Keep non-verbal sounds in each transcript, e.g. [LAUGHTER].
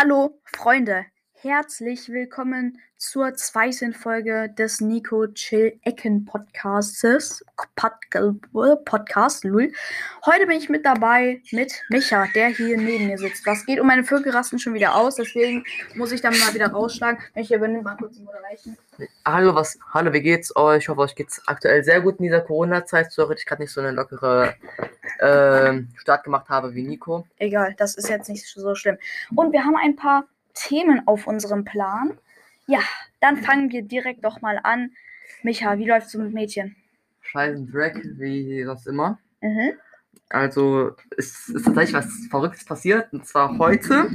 Hallo Freunde, herzlich willkommen zur zweiten Folge des Nico Chill Ecken Podcastes. Podcast, Lul. Heute bin ich mit dabei mit Micha, der hier neben mir sitzt. Was geht um meine Vögel rasten schon wieder aus, deswegen muss ich dann mal wieder rausschlagen. Micha, übernimm mal kurz Moderation. Hallo, was, hallo, wie geht's euch? Ich hoffe, euch geht's aktuell sehr gut in dieser Corona-Zeit. Sorry, dass ich gerade nicht so eine lockere äh, Start gemacht habe wie Nico. Egal, das ist jetzt nicht so schlimm. Und wir haben ein paar Themen auf unserem Plan. Ja, dann fangen wir direkt doch mal an. Micha, wie läuft's so mit Mädchen? Scheißen Drag, wie sonst immer. Mhm. Also, es ist tatsächlich was Verrücktes passiert. Und zwar heute.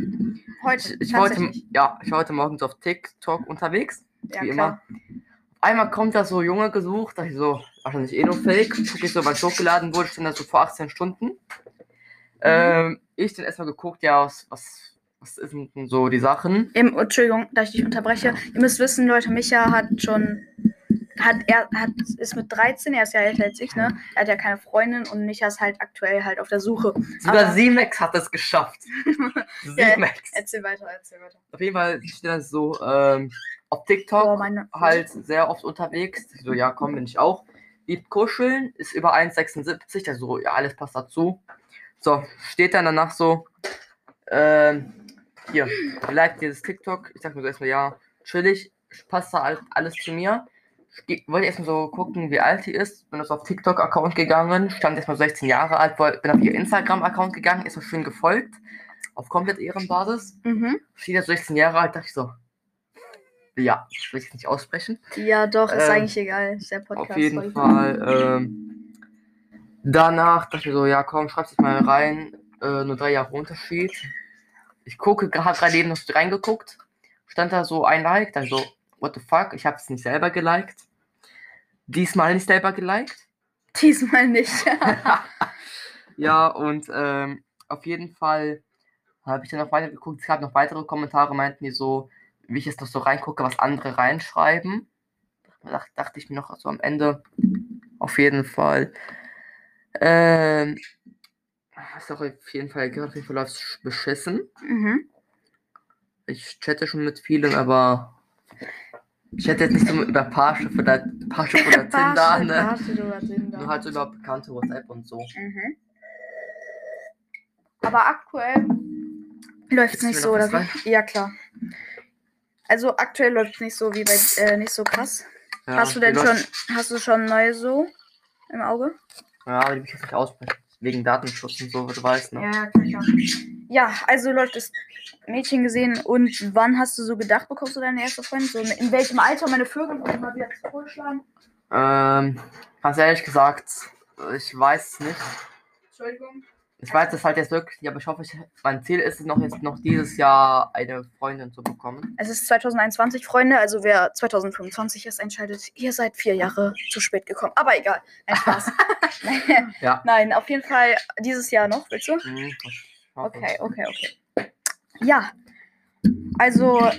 Heute, Ich war heute, ja, ich war heute morgens auf TikTok unterwegs. Ja, wie klar. immer. Einmal kommt da so Junge gesucht, dachte ich so, wahrscheinlich eh nur Fake. Guck ich so, wann es hochgeladen wurde, stand da so vor 18 Stunden. Mhm. Ähm, ich dann erstmal geguckt, ja, was, was, was denn so die Sachen? Im, Entschuldigung, dass ich dich unterbreche. Ihr müsst wissen, Leute, Micha hat schon. Hat, er hat, ist mit 13, er ist ja älter als ich, ne? Er hat ja keine Freundin und Micha ist halt aktuell halt auf der Suche. Sogar Aber- Simex hat es geschafft. [LAUGHS] Ja, Simex. Erzähl weiter, erzähl weiter. Auf jeden Fall steht das so ähm, auf TikTok Boah, meine. halt sehr oft unterwegs. So, ja, komm, bin ich auch. Liebt kuscheln, ist über 1,76, also ja, alles passt dazu. So, steht dann danach so, ähm, hier, like dieses TikTok. Ich sag mir so erstmal, ja, chillig, passt da all- alles zu mir. Ich wollte erstmal so gucken, wie alt die ist. Bin also auf TikTok-Account gegangen, stand erstmal 16 Jahre alt, bin auf ihr Instagram-Account gegangen, ist so schön gefolgt, auf komplett Ehrenbasis. Mhm. Steht jetzt 16 Jahre alt, dachte ich so, ja, ich will es nicht aussprechen. Ja, doch, ist Ähm, eigentlich egal. Ist der Podcast. Auf jeden. Fall. Ähm, danach dachte ich so, ja komm, schreib dich mal rein. Äh, nur drei Jahre Unterschied. Ich gucke, habe gerade eben noch reingeguckt. Stand da so ein Like, dann so, what the fuck, ich habe es nicht selber geliked. Diesmal nicht selber geliked. Diesmal nicht. [LAUGHS] ja, und ähm, auf jeden Fall habe ich dann noch weiter geguckt. Es gab noch weitere Kommentare, meinten die so, wie ich jetzt noch so reingucke, was andere reinschreiben. Da dacht, dachte ich mir noch so am Ende, auf jeden Fall. Ähm, hast du auf jeden Fall gehört, auf jeden Fall läuft beschissen. mhm. Ich chatte schon mit vielen, aber ich hätte jetzt nicht so über Parship oder, Parship oder [LAUGHS] Tinder, ne? Parship oder Tinder. Nur halt so über bekannte WhatsApp und so. Mhm. Aber aktuell läuft es nicht so, oder wie? Ja, klar. Also aktuell läuft es nicht so wie bei äh, nicht so krass. Ja, hast du denn schon, hast du schon neue so im Auge? Ja, aber die will ich jetzt nicht aussprechen. Wegen Datenschutz und so, du weißt, ne? Ja, klar, klar. Ja, also läuft das Mädchen gesehen und wann hast du so gedacht, bekommst du deine erste Freundin? So in welchem Alter meine Vögel mal wieder vorschlagen? Ähm, ganz ehrlich gesagt, ich weiß es nicht. Entschuldigung. Ich weiß es halt jetzt wirklich nicht, aber ich hoffe, ich, mein Ziel ist es noch jetzt noch dieses Jahr eine Freundin zu bekommen. Es ist 2021, Freunde, also wer 2025 erst entscheidet, ihr seid vier Jahre zu spät gekommen. Aber egal, ein Spaß. [LAUGHS] [LAUGHS] Ja. Nein, auf jeden Fall dieses Jahr noch, willst du? Hm, hoffe. Okay, okay, okay. Ja, also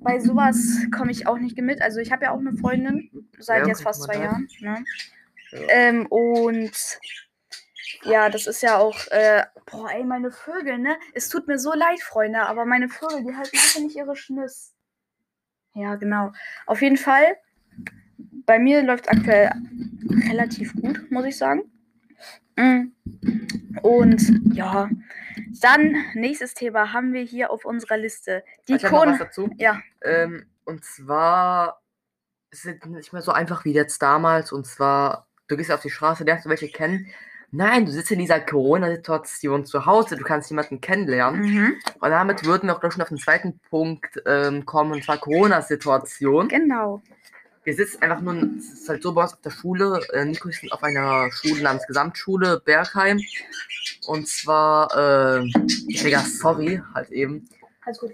bei sowas komme ich auch nicht mit. Also ich habe ja auch eine Freundin, seit Ja, jetzt fast zwei. Jahren. Ne? Ja. Ähm, und ja, das ist ja auch, äh, boah, ey, meine Vögel, ne? Es tut mir so leid, Freunde, aber meine Vögel, die halten einfach nicht ihre Schnüss. Ja, genau. Auf jeden Fall, bei mir läuft aktuell relativ gut, muss ich sagen. Mm. Und ja, dann nächstes Thema haben wir hier auf unserer Liste. Die ich habe noch was Kon. dazu. Ja, Ähm, und zwar ist es nicht mehr so einfach wie jetzt damals. Und zwar, du gehst auf die Straße, lernst du welche kennen. Nein, du sitzt in dieser Corona-Situation zu Hause, du kannst jemanden kennenlernen. mhm. Und damit würden wir auch schon auf den zweiten Punkt ähm, kommen, und zwar Corona-Situation. genau. Wir sitzen einfach nur, es ist halt so bei uns auf der Schule, äh, Nico ist auf einer Schule namens Gesamtschule Bergheim. Und zwar, äh, Digga, sorry, halt eben. Alles gut.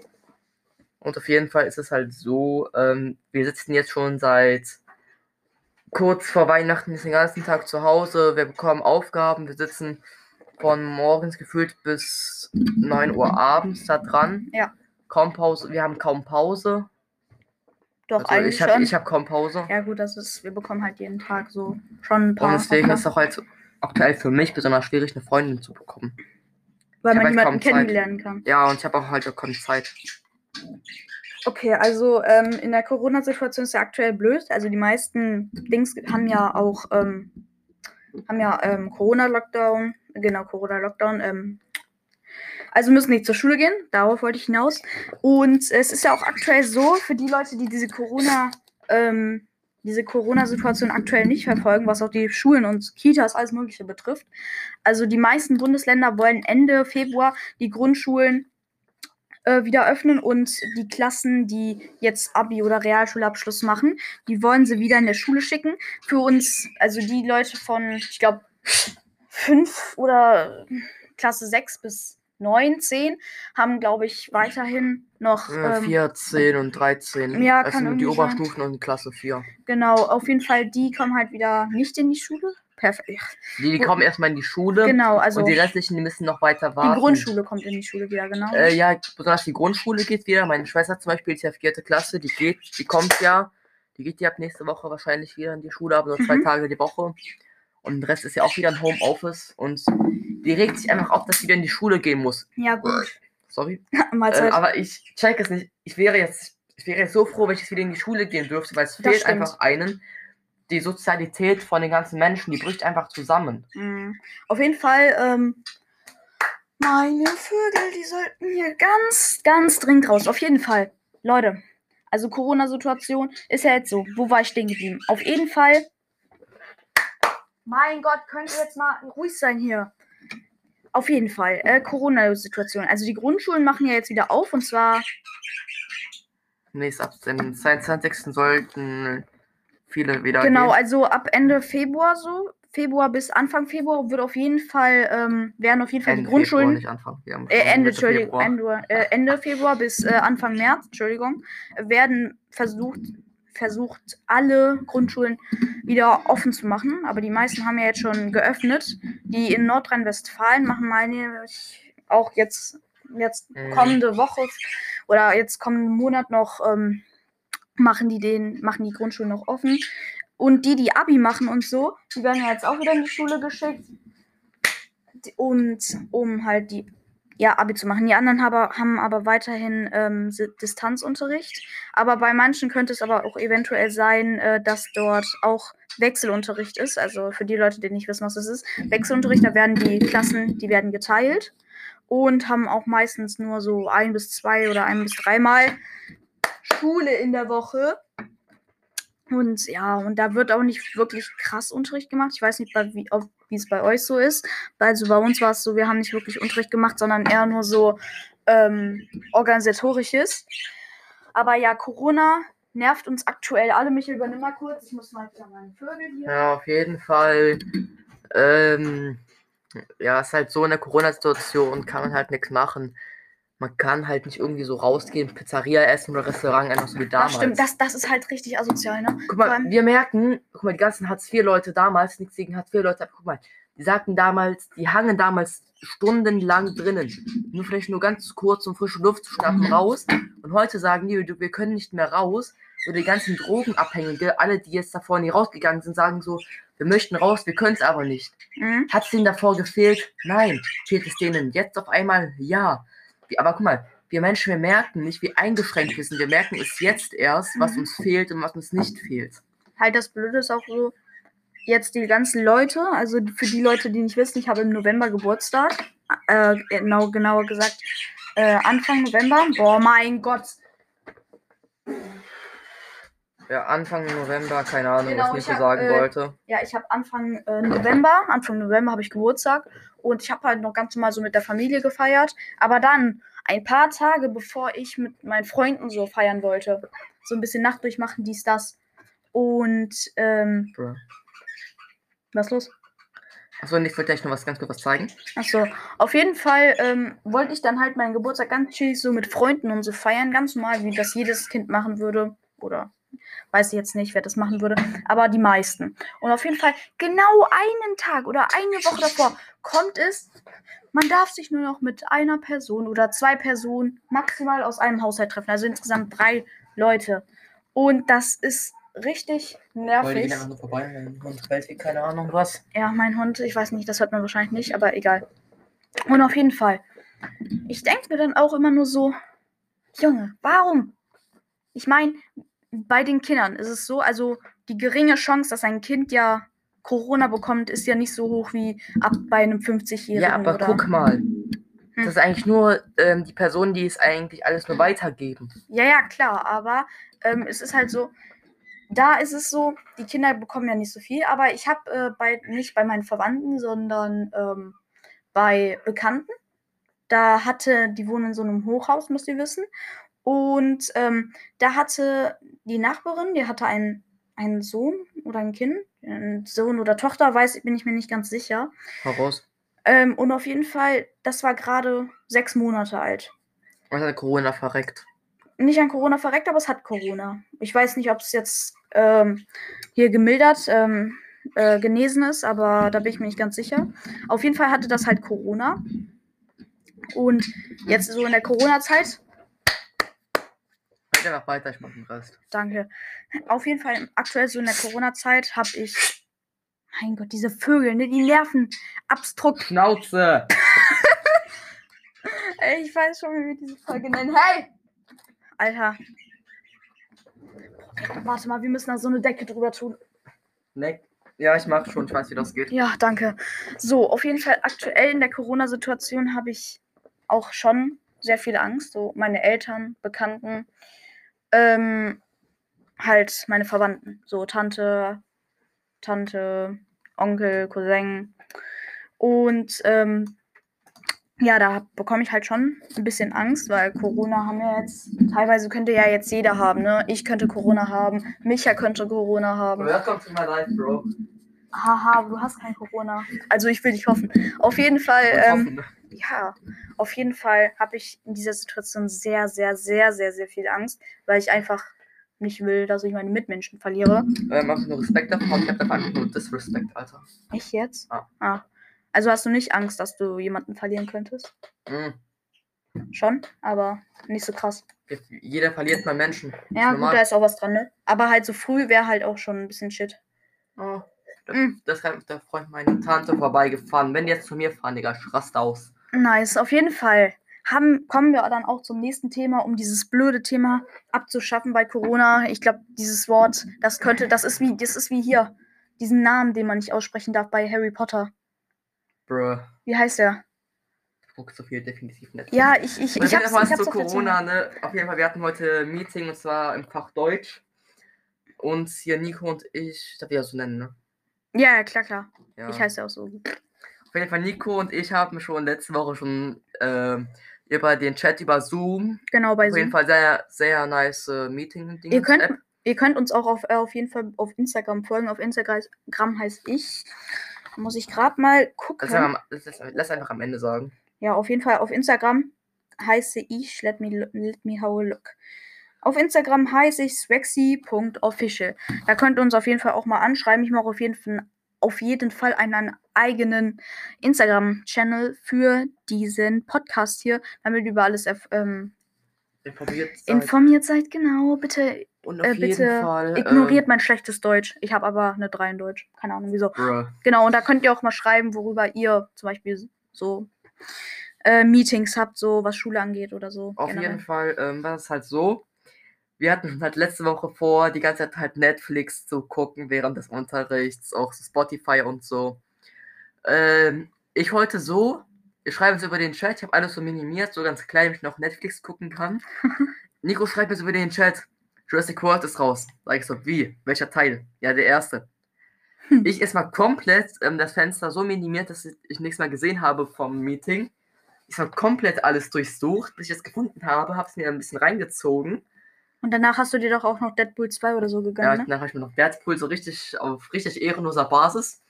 Und auf jeden Fall ist es halt so, ähm, wir sitzen jetzt schon seit kurz vor Weihnachten den ganzen Tag zu Hause. Wir bekommen Aufgaben. Wir sitzen von morgens gefühlt bis 9 Uhr abends da dran. Ja. Kaum Pause. Wir haben kaum Pause. Doch, Also eigentlich ich habe schon. ich hab kaum Pause. ja, gut, das ist, wir bekommen halt jeden Tag so schon ein paar. Und deswegen ist es auch halt aktuell für mich besonders schwierig, eine Freundin zu bekommen. weil Ich man halt jemanden kaum Zeit. kennenlernen kann. Ja, und ich habe auch halt auch keine Zeit. Okay, also ähm, in der Corona-Situation ist ja aktuell blöd. Also die meisten Dings haben ja auch ähm, haben ja ähm, Corona-Lockdown, genau Corona-Lockdown. Ähm, also müssen nicht zur Schule gehen. Darauf wollte ich hinaus. Und es ist ja auch aktuell so für die Leute, die diese Corona ähm, diese Corona-Situation aktuell nicht verfolgen, was auch die Schulen und Kitas alles Mögliche betrifft. Also die meisten Bundesländer wollen Ende Februar die Grundschulen äh, wieder öffnen und die Klassen, die jetzt Abi oder Realschulabschluss machen, die wollen sie wieder in der Schule schicken. Für uns, also die Leute von, ich glaube, fünf oder Klasse 6 bis 9, 10, haben, glaube ich, weiterhin noch. Äh, ähm, 14 und 13. ja, das kann sind die irgendwie sein. Oberstufen und Klasse 4. Genau, auf jeden Fall, die kommen halt wieder nicht in die Schule. Perfekt. Die, die kommen erstmal in die Schule. Genau, also und die die restlichen, die müssen noch weiter warten. Grundschule kommt in die Schule wieder, genau. Äh, ja, besonders die Grundschule geht wieder. Meine Schwester zum Beispiel ist ja vierte Klasse, die geht, die kommt ja, die geht ja ab nächste Woche wahrscheinlich wieder in die Schule, aber nur zwei Mhm. Tage die Woche. Und der Rest ist ja auch wieder ein Homeoffice und die regt sich einfach auf, dass sie wieder in die Schule gehen muss. ja, gut. Sorry. [LAUGHS] Äh, aber ich check es nicht. Ich wäre jetzt, ich wäre jetzt so froh, wenn ich jetzt wieder in die Schule gehen dürfte, weil es Das fehlt stimmt. einfach einen. Die Sozialität von den ganzen Menschen, die bricht einfach zusammen. Mhm. Auf jeden Fall, ähm, meine Vögel, die sollten hier ganz, ganz dringend raus. Auf jeden Fall. Leute, also Corona-Situation ist ja jetzt so. Wo war ich stehen geblieben? Auf jeden Fall. Mein Gott, könnt ihr jetzt mal ruhig sein hier? Auf jeden Fall. Äh, Corona-Situation. Also die Grundschulen machen ja jetzt wieder auf und zwar Nächst ab dem 22. sollten viele wieder Genau, gehen. also ab Ende Februar so. Februar bis Anfang Februar wird auf jeden Fall, ähm, werden auf jeden Fall Ende die Grundschulen. Februar, nicht Anfang. Haben Äh, Ende, Februar. Ende, äh, Ende Februar bis äh, Anfang März, Entschuldigung, werden versucht, versucht, alle Grundschulen wieder offen zu machen. Aber die meisten haben ja jetzt schon geöffnet. Die in Nordrhein-Westfalen machen meine ich auch jetzt, jetzt Mhm. kommende Woche oder jetzt kommenden Monat noch, ähm, machen die den, machen die Grundschulen noch offen. Und die, die Abi machen und so, die werden ja jetzt auch wieder in die Schule geschickt. Und um halt die ja, Abi zu machen. Die anderen aber, haben aber weiterhin ähm, Distanzunterricht. Aber bei manchen könnte es aber auch eventuell sein, äh, dass dort auch Wechselunterricht ist. Also für die Leute, die nicht wissen, was das ist. Wechselunterricht, da werden die Klassen, die werden geteilt und haben auch meistens nur so ein bis zwei oder ein bis dreimal Schule in der Woche. Und ja, und da wird auch nicht wirklich krass Unterricht gemacht. Ich weiß nicht, bei, wie ob- wie es bei euch so ist. Also bei uns war es so, wir haben nicht wirklich Unterricht gemacht, sondern eher nur so ähm, organisatorisches. Aber ja, Corona nervt uns aktuell alle. Michael, übernimm mal kurz. Ich muss mal wieder meine Vögel hier. Ja, auf jeden Fall. Ähm, ja, ist halt so in der Corona-Situation kann man halt nichts machen. Man kann halt nicht irgendwie so rausgehen, Pizzeria essen oder Restaurant, einfach so wie damals. Das stimmt, das, das ist halt richtig asozial, ne? Guck mal, wir merken, guck mal, die ganzen Hartz-IV-Leute damals, nichts gegen Hartz-IV-Leute, aber guck mal, die sagten damals, die hangen damals stundenlang drinnen. Nur vielleicht nur ganz kurz, um frische Luft zu schnappen, raus. Und heute sagen die, du, wir können nicht mehr raus. Oder die ganzen Drogenabhängige, alle, die jetzt davor nie rausgegangen sind, sagen so, wir möchten raus, wir können es aber nicht. Mhm. Hat es denen davor gefehlt? Nein. Fehlt es denen jetzt auf einmal? Ja. Aber guck mal, wir Menschen, wir merken nicht, wie eingeschränkt wir sind. Wir merken es jetzt erst, was Mhm. uns fehlt und was uns nicht fehlt. halt das Blöde ist auch so, jetzt die ganzen Leute, also für die Leute, die nicht wissen, ich habe im November Geburtstag, äh, genau, genauer gesagt, äh, Anfang November. Boah, mein Gott. Ja, Anfang November, keine Ahnung, Genau, was ich Nico hab, sagen äh, wollte. Ja, ich habe Anfang äh, November, Anfang November habe ich Geburtstag und ich habe halt noch ganz normal so mit der Familie gefeiert. Aber dann, ein paar Tage bevor ich mit meinen Freunden so feiern wollte, so ein bisschen Nacht durchmachen, dies, das. Und, ähm, Bruh. was los? Achso, und ich wollte gleich noch was ganz kurz was zeigen. Achso, auf jeden Fall ähm, wollte ich dann halt meinen Geburtstag ganz chillig so mit Freunden und so feiern, ganz normal, wie das jedes Kind machen würde. Oder weiß ich jetzt nicht, wer das machen würde, aber die meisten. Und auf jeden Fall genau einen Tag oder eine Woche davor kommt es, man darf sich nur noch mit einer Person oder zwei Personen maximal aus einem Haushalt treffen. Also insgesamt drei Leute. Und das ist richtig nervig. nur vorbei, mein Hund bellt keine Ahnung was. Ja, mein Hund, ich weiß nicht, das hört man wahrscheinlich nicht, aber egal. Und auf jeden Fall. ich denke mir dann auch immer nur so, Junge, warum? Ich meine, bei den Kindern ist es so, also die geringe Chance, dass ein Kind ja Corona bekommt, ist ja nicht so hoch wie ab bei einem 50-Jährigen. Ja, aber oder? guck mal. Hm. Das ist eigentlich nur ähm, die Personen, die es eigentlich alles nur weitergeben. Ja, ja, klar, aber ähm, es ist halt so, da ist es so, die Kinder bekommen ja nicht so viel, aber ich habe äh, bei, nicht bei meinen Verwandten, sondern ähm, bei Bekannten. Da hatte, die wohnen in so einem Hochhaus, müsst ihr wissen. Und ähm, da hatte die Nachbarin, die hatte einen, einen Sohn oder ein Kind, ein Sohn oder Tochter, weiß, bin ich mir nicht ganz sicher. Voraus. Ähm, und auf jeden Fall, das war gerade sechs Monate alt. Und hat Corona verreckt. Nicht an Corona verreckt, aber es hat Corona. Ich weiß nicht, ob es jetzt ähm, hier gemildert, ähm, äh, genesen ist, aber da bin ich mir nicht ganz sicher. Auf jeden Fall hatte das halt Corona. Und jetzt so in der Corona-Zeit, Red einfach weiter, ich mach den Rest. danke. Auf jeden Fall aktuell so in der Corona-Zeit habe ich, mein Gott, diese Vögel, ne, die nerven abstrukt. Schnauze! [LAUGHS] Ey, ich weiß schon, wie wir diese Folge nennen. Hey! Alter. Warte mal, wir müssen da so eine Decke drüber tun. Ne? Ja, ich mach schon, ich weiß, wie das geht. Ja, danke. So, auf jeden Fall aktuell in der Corona-Situation habe ich auch schon sehr viel Angst. So meine Eltern, Bekannten, ähm, halt meine Verwandten. So Tante, Tante, Onkel, Cousin. Und ähm, ja, da bekomme ich halt schon ein bisschen Angst, weil Corona haben wir jetzt, teilweise könnte ja jetzt jeder haben, ne? Ich könnte Corona haben, Micha könnte Corona haben. Welcome to my life, Bro. Haha, du hast kein Corona. Also ich will dich hoffen. Auf jeden Fall, ähm, ja, auf jeden Fall habe ich in dieser Situation sehr, sehr, sehr, sehr, sehr viel Angst, weil ich einfach nicht will, dass ich meine Mitmenschen verliere. Ähm, einfach nur Respekt davor, ich hab einfach nur Disrespect, Alter. Ich jetzt? Ah. ah. Also hast du nicht Angst, dass du jemanden verlieren könntest? Mhm. Schon, aber nicht so krass. Jeder verliert mal Menschen. Ja, gut, da ist auch was dran, ne? Aber halt so früh wäre halt auch schon ein bisschen shit. Oh, das, Mm. das hat der Freund meiner Tante vorbeigefahren. Wenn die jetzt zu mir fahren, Digga, ich raste aus. Nice, auf jeden Fall. Haben, kommen wir dann auch zum nächsten Thema, um dieses blöde Thema abzuschaffen bei Corona. Ich glaube, dieses Wort, das könnte, das ist wie, das ist wie hier, diesen Namen, den man nicht aussprechen darf bei Harry Potter. Bruh. Wie heißt der? So viel definitiv nicht. Ja, ich, ich, ich hab's, ich hab's zu Corona, ne? Auf jeden Fall, wir hatten heute ein Meeting und zwar im Fach Deutsch. Und hier Nico und ich, darf ich das so nennen, ne? Ja, ja, klar, klar. Ja. Ich heiße ja auch so. Auf jeden Fall, Nico und ich haben schon letzte Woche schon ähm, über den Chat über Zoom. Genau, bei Auf jeden Zoom. Fall sehr, sehr nice äh, meeting Ihr könnt, ihr könnt uns auch auf, äh, auf jeden Fall auf Instagram folgen. Auf Instagram heißt ich. Muss ich gerade mal gucken. Am- das ist- lass einfach am Ende sagen. Ja, auf jeden Fall auf Instagram heiße ich, let me, let me have a look. Auf Instagram heiße ich swexy.official. Da könnt ihr uns auf jeden Fall auch mal anschreiben. Ich mache auf jeden Fall, auf jeden Fall einen eigenen Instagram-Channel für diesen Podcast hier, damit ihr über alles ähm, Informiert seid. informiert seid. Genau, bitte und auf äh, jeden bitte Fall. ignoriert mein schlechtes Deutsch. Ich habe aber eine 3 in Deutsch. Keine Ahnung wieso. Äh, bruh. Genau, und da könnt ihr auch mal schreiben, worüber ihr zum Beispiel so äh, Meetings habt, so was Schule angeht oder so. Auf generell. jeden Fall ähm, war es halt so. Wir hatten schon halt letzte Woche vor, die ganze Zeit halt Netflix zu gucken während des Unterrichts, auch Spotify und so. Ähm, ich wollte so, wir schreiben es über den Chat, ich habe alles so minimiert, so ganz klein, damit ich noch Netflix gucken kann. [LAUGHS] Nico schreibt mir so über den Chat, Jurassic World ist raus. Sag ich so, wie? Welcher Teil? Ja, der erste. Hm. Ich erstmal komplett ähm, das Fenster so minimiert, dass ich, ich nichts mehr gesehen habe vom Meeting. Ich habe komplett alles durchsucht, bis ich es gefunden habe, habe es mir ein bisschen reingezogen. Und danach hast du dir doch auch noch Deadpool 2 oder so Ja, gegönnt, ne? danach habe ich mir noch Deadpool so richtig auf richtig ehrenloser Basis.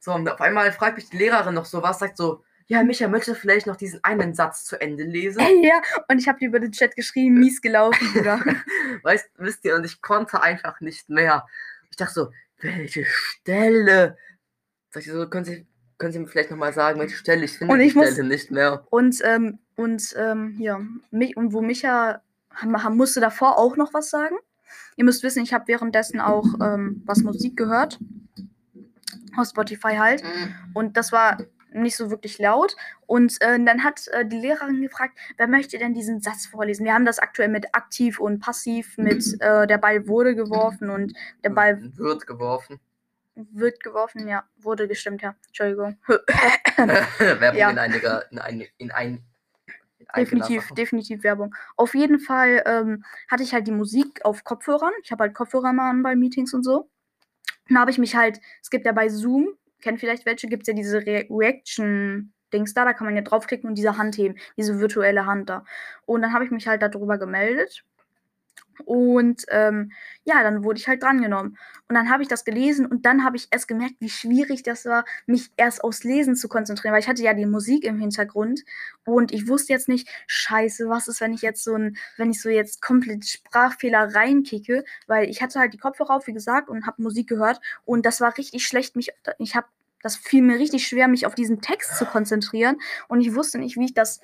So, und auf einmal fragt mich die Lehrerin noch so was, sagt so, ja, Micha, möchtest du vielleicht noch diesen einen Satz zu Ende lesen? [LAUGHS] Ja, und ich habe dir über den Chat geschrieben, mies gelaufen, Bruder. [LAUGHS] Weißt, wisst ihr, und ich konnte einfach nicht mehr. Ich dachte so, welche Stelle? Sag ich so, können Sie, können Sie mir vielleicht nochmal sagen, welche Stelle? Ich finde Und die ich muss- Stelle nicht mehr. Und, ähm, und, ähm, hier, mich, und wo Micha, musste davor auch noch was sagen. Ihr müsst wissen, ich habe währenddessen auch ähm, was Musik gehört. Auf Spotify halt. Und das war nicht so wirklich laut. Und äh, dann hat äh, die Lehrerin gefragt, wer möchte denn diesen Satz vorlesen? Wir haben das aktuell mit aktiv und passiv, mit [CLEARS THROAT] äh, der Ball wurde geworfen und der Ball wird geworfen. wird geworfen. Ja, wurde gestimmt, ja. Entschuldigung. [LAUGHS] [LAUGHS] Werbung Ja. in einiger, in ein, in ein definitiv, definitiv Werbung. Auf jeden Fall ähm, hatte ich halt die Musik auf Kopfhörern. Ich habe halt Kopfhörer mal an bei Meetings und so. Dann habe ich mich halt, es gibt ja bei Zoom, kennt vielleicht welche, gibt es ja diese Re Reaction-Dings da, da kann man ja draufklicken und diese Hand heben, diese virtuelle Hand da. Und dann habe ich mich halt darüber gemeldet. Und ähm, ja, dann wurde ich halt drangenommen. Und dann habe ich das gelesen und dann habe ich erst gemerkt, wie schwierig das war, mich erst aufs Lesen zu konzentrieren, weil ich hatte ja die Musik im Hintergrund und ich wusste jetzt nicht, scheiße, was ist, wenn ich jetzt so ein, wenn ich so jetzt komplett Sprachfehler reinkicke, weil ich hatte halt die Kopfhörer auf, wie gesagt, und habe Musik gehört und das war richtig schlecht, mich, ich habe, das fiel mir richtig schwer, mich auf diesen Text zu konzentrieren und ich wusste nicht, wie ich das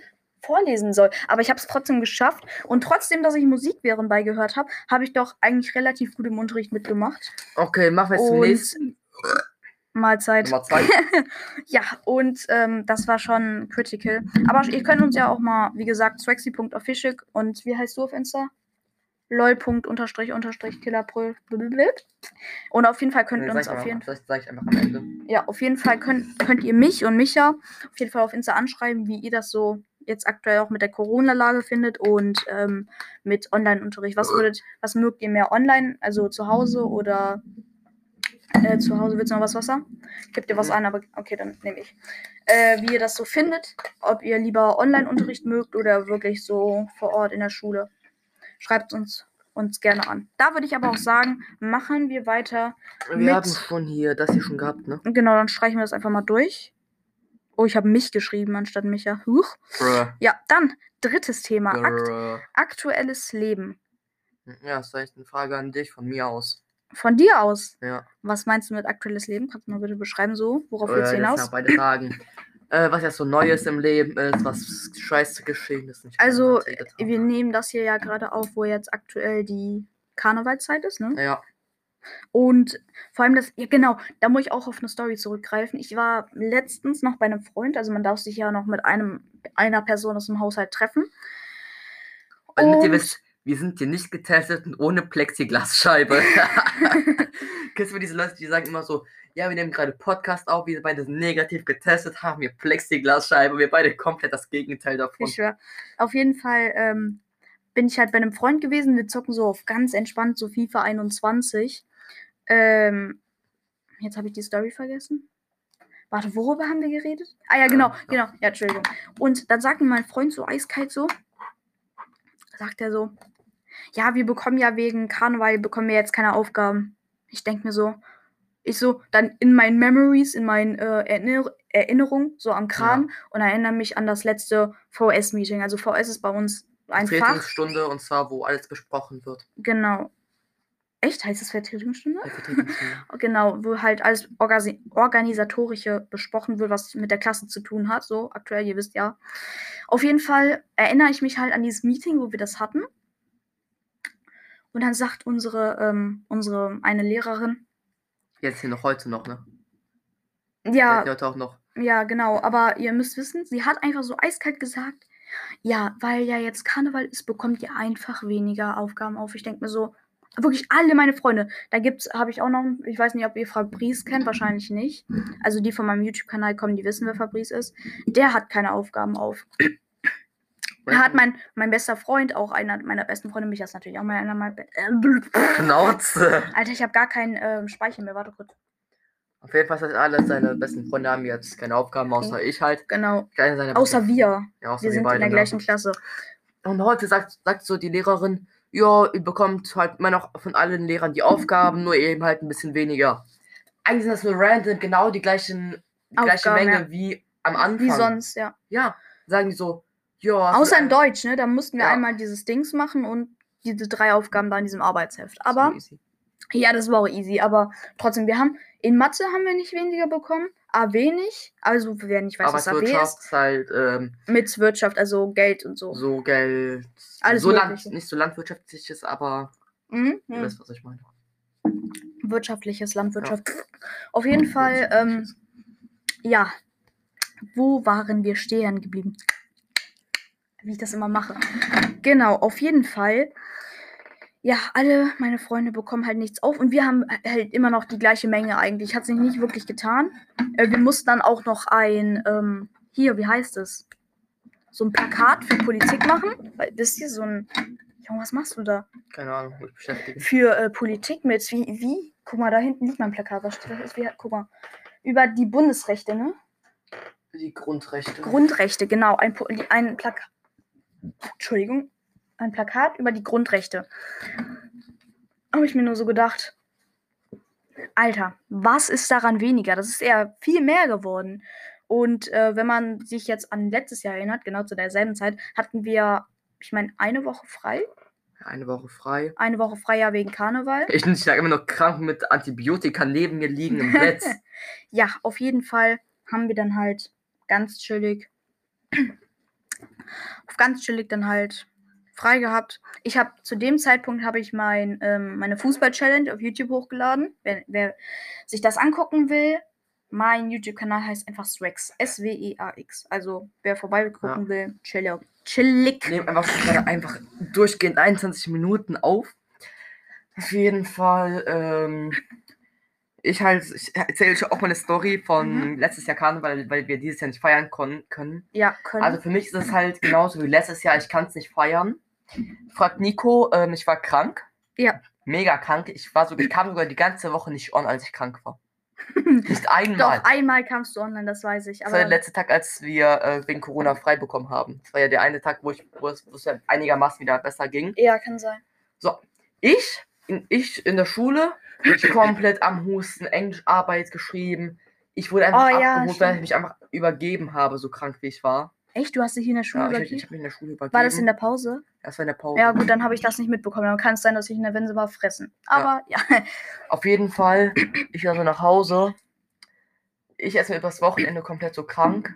vorlesen soll. Aber ich habe es trotzdem geschafft. Und trotzdem, dass ich Musik während beigehört habe, habe ich doch eigentlich relativ gut im Unterricht mitgemacht. Okay, machen wir jetzt Und nächsten. Mahlzeit. Zwei. [LAUGHS] Ja, und ähm, das war schon critical. Aber ihr könnt uns ja auch mal, wie gesagt, swaxy.official und wie heißt du auf Insta? lol.unterstrich-killerpröl. Und auf jeden Fall könnt ihr uns auf jeden sag ich einfach am Ende. ja, auf jeden Fall könnt, könnt ihr mich und Micha auf jeden Fall auf Insta anschreiben, wie ihr das so jetzt aktuell auch mit der Corona-Lage findet und ähm, mit Online-Unterricht. Was würdet, was mögt ihr mehr online, also zu Hause oder äh, zu Hause willst du noch was Wasser? Gib dir was Mhm. an, aber okay, dann nehme ich. Äh, wie ihr das so findet, ob ihr lieber Online-Unterricht mögt oder wirklich so vor Ort in der Schule. Schreibt uns uns gerne an. Da würde ich aber auch sagen, machen wir weiter Wir haben schon hier das hier schon gehabt, ne? Genau, dann streichen wir das einfach mal durch. Oh, ich habe mich geschrieben anstatt Micha. Huch. Bruh. Ja, dann drittes Thema. Akt aktuelles Leben. Ja, das ist eigentlich eine Frage an dich von mir aus. Von dir aus. Ja. Was meinst du mit aktuelles Leben? Kannst du mal bitte beschreiben, so? Worauf Äh, willst du hinaus? ja beide Fragen. [LAUGHS] äh, was jetzt so Neues im Leben ist, was scheiße geschehen ist. Nicht Also. Wir nehmen das hier ja gerade auf, wo jetzt aktuell die Karnevalzeit ist, ne? Ja, Und vor allem das, ja genau, da muss ich auch auf eine Story zurückgreifen. Ich war letztens noch bei einem Freund, also man darf sich ja noch mit einem, einer Person aus dem Haushalt treffen. mit ihr Und- wisst, wir sind hier nicht getestet und ohne Plexiglasscheibe. [LAUGHS] Kennst du diese Leute, die sagen immer so, ja, wir nehmen gerade Podcast auf, wir beide sind negativ getestet, haben wir Plexiglasscheibe, wir beide komplett das Gegenteil davon. Ich schwör. Auf jeden Fall ähm, bin ich halt bei einem Freund gewesen. Wir zocken so auf ganz entspannt, so FIFA 21. Ähm, jetzt habe ich die Story vergessen. Warte, worüber haben wir geredet? Ah ja, genau, Ja, ja. genau. Ja, Entschuldigung. Und dann sagt mir mein Freund so eiskalt so, sagt er so, ja, wir bekommen ja wegen Karneval, bekommen wir jetzt keine Aufgaben. Ich denke mir so, ich so, dann in meinen Memories, in meinen äh, Erinner Erinnerungen, so am Kram und erinnere mich an das letzte VS-Meeting. Also VS ist bei uns ein Fach. Vertretungsstunde und zwar, wo alles besprochen wird. Genau. Echt? Heißt das Vertretungsstunde? Eine Vertretungsstunde. [LAUGHS] Genau, wo halt alles Orgasi organisatorische besprochen wird, was mit der Klasse zu tun hat. So aktuell, ihr wisst ja. Auf jeden Fall erinnere ich mich halt an dieses Meeting, wo wir das hatten. Und dann sagt unsere, ähm, unsere eine Lehrerin, Jetzt hier noch heute noch, ne? ja, Ja. Heute auch noch. Ja, genau. Aber ihr müsst wissen, sie hat einfach so eiskalt gesagt, ja, weil ja jetzt Karneval ist, bekommt ihr einfach weniger Aufgaben auf. Ich denke mir so, wirklich alle meine Freunde. Da gibt's, habe ich auch noch, ich weiß nicht, ob ihr Fabrice kennt, wahrscheinlich nicht. Also die von meinem YouTube-Kanal kommen, die wissen, wer Fabrice ist. Der hat keine Aufgaben auf. Da hat mein, mein bester Freund, auch einer meiner besten Freunde, mich das natürlich auch mal einer meiner äh, Schnauze. Alter, ich habe gar keinen ähm, Speicher mehr. Warte kurz. Auf jeden Fall sind alle seine besten Freunde haben jetzt keine Aufgaben, außer ich halt. Genau. Außer wir. Ja, außer Wir sind in beide, der ne? gleichen Klasse. Und heute sagt, sagt so die Lehrerin, ja, ihr bekommt halt immer noch von allen Lehrern die Aufgaben, nur eben halt ein bisschen weniger. Eigentlich sind das nur random, genau die gleichen, die gleiche Aufgaben, Menge ja. wie am Anfang. Wie sonst, ja. Ja, sagen die so, ja. Außer in Deutsch, ne? Da mussten wir Ja. einmal dieses Dings machen und diese drei Aufgaben da in diesem Arbeitsheft. Aber, easy. ja, das war auch easy. Aber trotzdem, wir haben, in Mathe haben wir nicht weniger bekommen. A wenig. Also, wer nicht weiß, was Arbeitswirtschaft ist. halt ähm, Mit Wirtschaft, also Geld und so. so Geld. Alles so land, nicht so landwirtschaftliches, aber Mhm. ihr mhm. wisst, was ich meine. Wirtschaftliches, Landwirtschaft. Auf jeden Fall, ähm, ja. Wo waren wir stehen geblieben? Wie ich das immer mache. Genau, auf jeden Fall. Ja, alle meine Freunde bekommen halt nichts auf und wir haben halt immer noch die gleiche Menge eigentlich. Hat sich nicht wirklich getan. Äh, wir mussten dann auch noch ein, ähm, hier, wie heißt es? So ein Plakat für Politik machen. Weil, wisst ihr, so ein. Junge, was machst du da? Keine Ahnung, wo ich beschäftige. Für äh, Politik mit, wie, wie? Guck mal, da hinten liegt mein Plakat. Was steht da? Ist wie, guck mal. Über die Bundesrechte, ne? Die Grundrechte. Grundrechte, genau. Ein, ein Plakat. Entschuldigung. Ein Plakat über die Grundrechte. Habe ich mir nur so gedacht. Alter, was ist daran weniger? Das ist eher viel mehr geworden. Und äh, wenn man sich jetzt an letztes Jahr erinnert, genau zu derselben Zeit, hatten wir, ich meine, eine Woche frei. Eine Woche frei. Eine Woche frei ja wegen Karneval. Ich, ich lag immer noch krank mit Antibiotika neben mir liegen im Bett. [LAUGHS] ja, auf jeden Fall haben wir dann halt ganz chillig, [CLEARS THROAT] auf ganz chillig dann halt frei gehabt. Ich habe zu dem Zeitpunkt habe ich mein, ähm, meine Fußball-Challenge auf YouTube hochgeladen. Wer, wer sich das angucken will, mein YouTube-Kanal heißt einfach Swax. S-W-E-A-X. Also wer vorbeigucken will, chillig. Chillig. Nehmen einfach, einfach durchgehend 21 Minuten auf. Auf jeden Fall, ähm, ich halt, ich erzähle euch auch mal eine Story von Mhm. letztes Jahr Karneval, weil wir dieses Jahr nicht feiern kon können. Ja, können. Also für mich ist es halt genauso wie letztes Jahr, ich kann es nicht feiern. Fragt Nico, ähm, ich war krank. Ja. Mega krank. Ich war so, ich kam sogar die ganze Woche nicht on, als ich krank war. [LAUGHS] Nicht einmal. Doch, einmal kamst du online, das weiß ich. Das war der letzte Tag, als wir äh, wegen Corona frei bekommen haben. Das war ja der eine Tag, wo, ich, wo, es, wo es ja einigermaßen wieder besser ging. ja, kann sein. Ich, in, ich in der Schule, ich komplett am Husten, Englischarbeit geschrieben. Ich wurde einfach Oh ja, abgeholt, weil ich mich einfach übergeben habe, so krank wie ich war. Echt? Du hast dich hier in der Schule Ja, ich, übergeben? ich habe mich in der Schule übergeben. War das in der Pause? Das war in der Pause. Ja, gut, dann habe ich das nicht mitbekommen. Dann kann es sein, dass ich in der Winse war fressen. Aber ja. Auf jeden Fall, ich war so nach Hause. Ich erstmal übers Wochenende komplett so krank.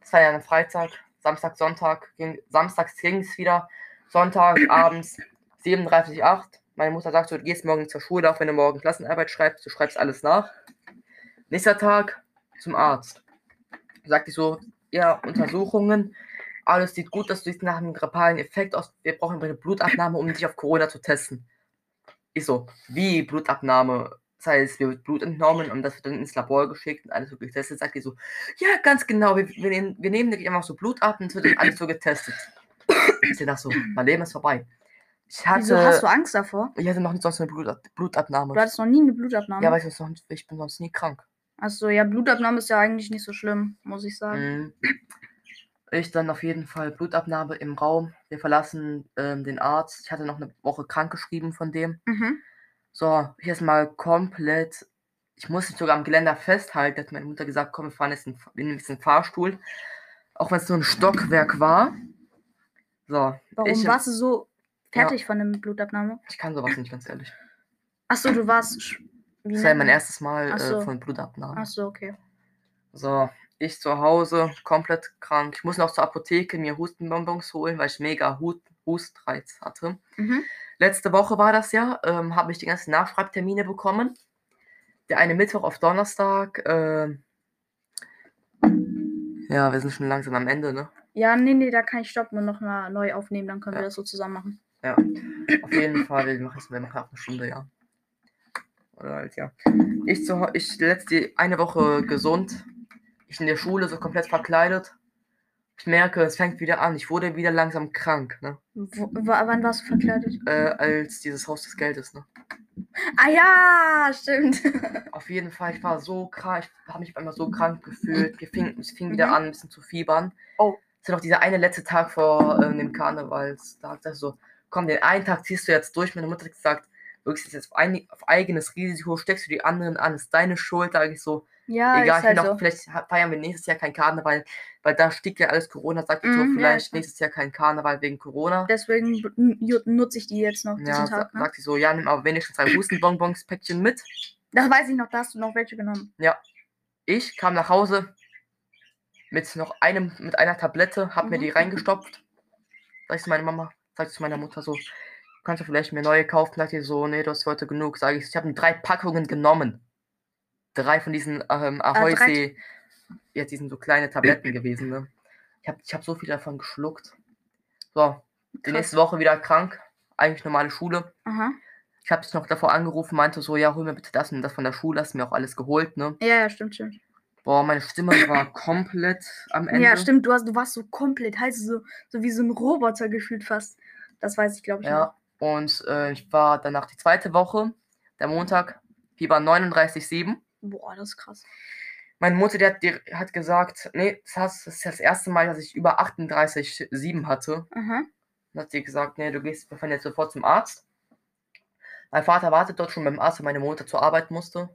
Das war ja ein Freitag, Samstag, Sonntag. Ging, samstags ging es wieder. Sonntag abends 37,8. Meine Mutter sagt so, du gehst morgen zur Schule, auch wenn du morgen Klassenarbeit schreibst, du schreibst alles nach. Nächster Tag zum Arzt. Sagt die so, ja, Untersuchungen. Alles sieht gut, das sieht nach einem grippalen Effekt aus. Wir brauchen eine Blutabnahme, um dich auf Corona zu testen. Ich so, wie Blutabnahme? Das heißt, mir wird Blut entnommen und das wird dann ins Labor geschickt und alles so getestet. Sagt die so, ja, ganz genau, wir, wir, nehmen, wir nehmen dich einfach so Blut ab und es wird alles so getestet. Ich dachte so, mein Leben ist vorbei. Ich hatte, Wieso hast du Angst davor? ich hatte noch nicht sonst eine Blutab Blutabnahme. Du hattest noch nie eine Blutabnahme. ja, weil ich, sonst ich bin sonst nie krank. Achso, ja, Blutabnahme ist ja eigentlich nicht so schlimm, muss ich sagen. Mhm. Ich dann auf jeden Fall Blutabnahme im Raum. Wir verlassen ähm, den Arzt. Ich hatte noch eine Woche krankgeschrieben von dem. Mhm. So, ich erstmal komplett. Ich musste mich sogar am Geländer festhalten. Hat meine Mutter gesagt, komm, wir fahren jetzt in, jetzt einen Fahrstuhl. Auch wenn es nur ein Stockwerk war. So, Warum ich, warst du so fertig von der Blutabnahme? ich kann sowas nicht, ganz ehrlich. Achso, du warst. Das war ja mein erstes Mal Ach so. äh, von Blutabnahme. Achso, okay. So, ich zu Hause, komplett krank. Ich muss noch zur Apotheke mir Hustenbonbons holen, weil ich mega Hut Hustreiz hatte. Mhm. Letzte Woche war das ja, ähm, habe ich die ganzen Nachschreibtermine bekommen. Der eine Mittwoch auf Donnerstag. ähm, ja, wir sind schon langsam am Ende, ne? Ja, nee, nee, da kann ich stoppen und nochmal neu aufnehmen, dann können Ja. wir das so zusammen machen. Ja, auf jeden Fall. Wir machen, wir machen auch eine Stunde, ja. Oder halt, ja. Ich, zu, ich letzte eine Woche gesund. Ich in der Schule so komplett verkleidet. Ich merke, es fängt wieder an. Ich wurde wieder langsam krank, ne? Wo, wa- wann warst du verkleidet? Äh, als dieses Haus des Geldes, ne? Ah ja, stimmt. [LAUGHS] Auf jeden Fall, ich war so krank, ich habe mich auf einmal so krank gefühlt. Mir fing, es fing wieder Mhm. an, ein bisschen zu fiebern. Oh. Es war noch dieser eine letzte Tag vor ähm, dem Karnevalstag. Da so, komm, den einen Tag ziehst du jetzt durch. Meine Mutter hat gesagt, wirklich jetzt auf, ein, auf eigenes Risiko, steckst du die anderen an, ist deine Schuld. Da ich so, Ja, egal, ist halt noch, so. vielleicht feiern wir nächstes Jahr kein Karneval, weil da stieg ja alles Corona. Sagt ich so, Mhm, ja, vielleicht ich weiß. nächstes Jahr kein Karneval wegen Corona. Deswegen nu- nutze ich die jetzt noch, diesen Ja, sa Tag. Ne? sagt sie so, ja, nimm aber wenigstens ein Hustenbonbons-Päckchen mit. Das weiß ich noch, da hast du noch welche genommen. Ich kam nach Hause mit noch einem, mit einer Tablette, hab mir Mhm. die reingestopft. Sag ich zu meiner Mama, sag ich zu meiner Mutter so, kannst du vielleicht mir neue kaufen? Sagt die so, nee, du hast heute genug. Sag ich, ich habe drei Packungen genommen. Drei von diesen ähm, Ahoy drei- jetzt die sind so kleine Tabletten gewesen, ne? Ich habe ich hab so viel davon geschluckt. So, die Krass. nächste Woche wieder krank. Eigentlich normale Schule. Aha. Ich habe dich noch davor angerufen, meinte so, ja, hol mir bitte das und das von der Schule, hast mir auch alles geholt, ne? Ja, ja, stimmt, stimmt. Boah, meine Stimme war [COUGHS] komplett am Ende. Ja, stimmt, du, hast, du warst so komplett heiß, so, so wie so ein Roboter gefühlt fast. Das weiß ich, glaube ich. noch. Ja, und äh, ich war danach die zweite Woche, der Montag, Fieber 39,7. Boah, das ist krass. Meine Mutter, die hat, die hat gesagt, nee, das, ist das erste Mal, dass ich über 38,7 hatte. Aha. Dann hat sie gesagt, nee, du gehst, wir fahren jetzt sofort zum Arzt. Mein Vater wartet dort schon beim Arzt, weil meine Mutter zur Arbeit musste.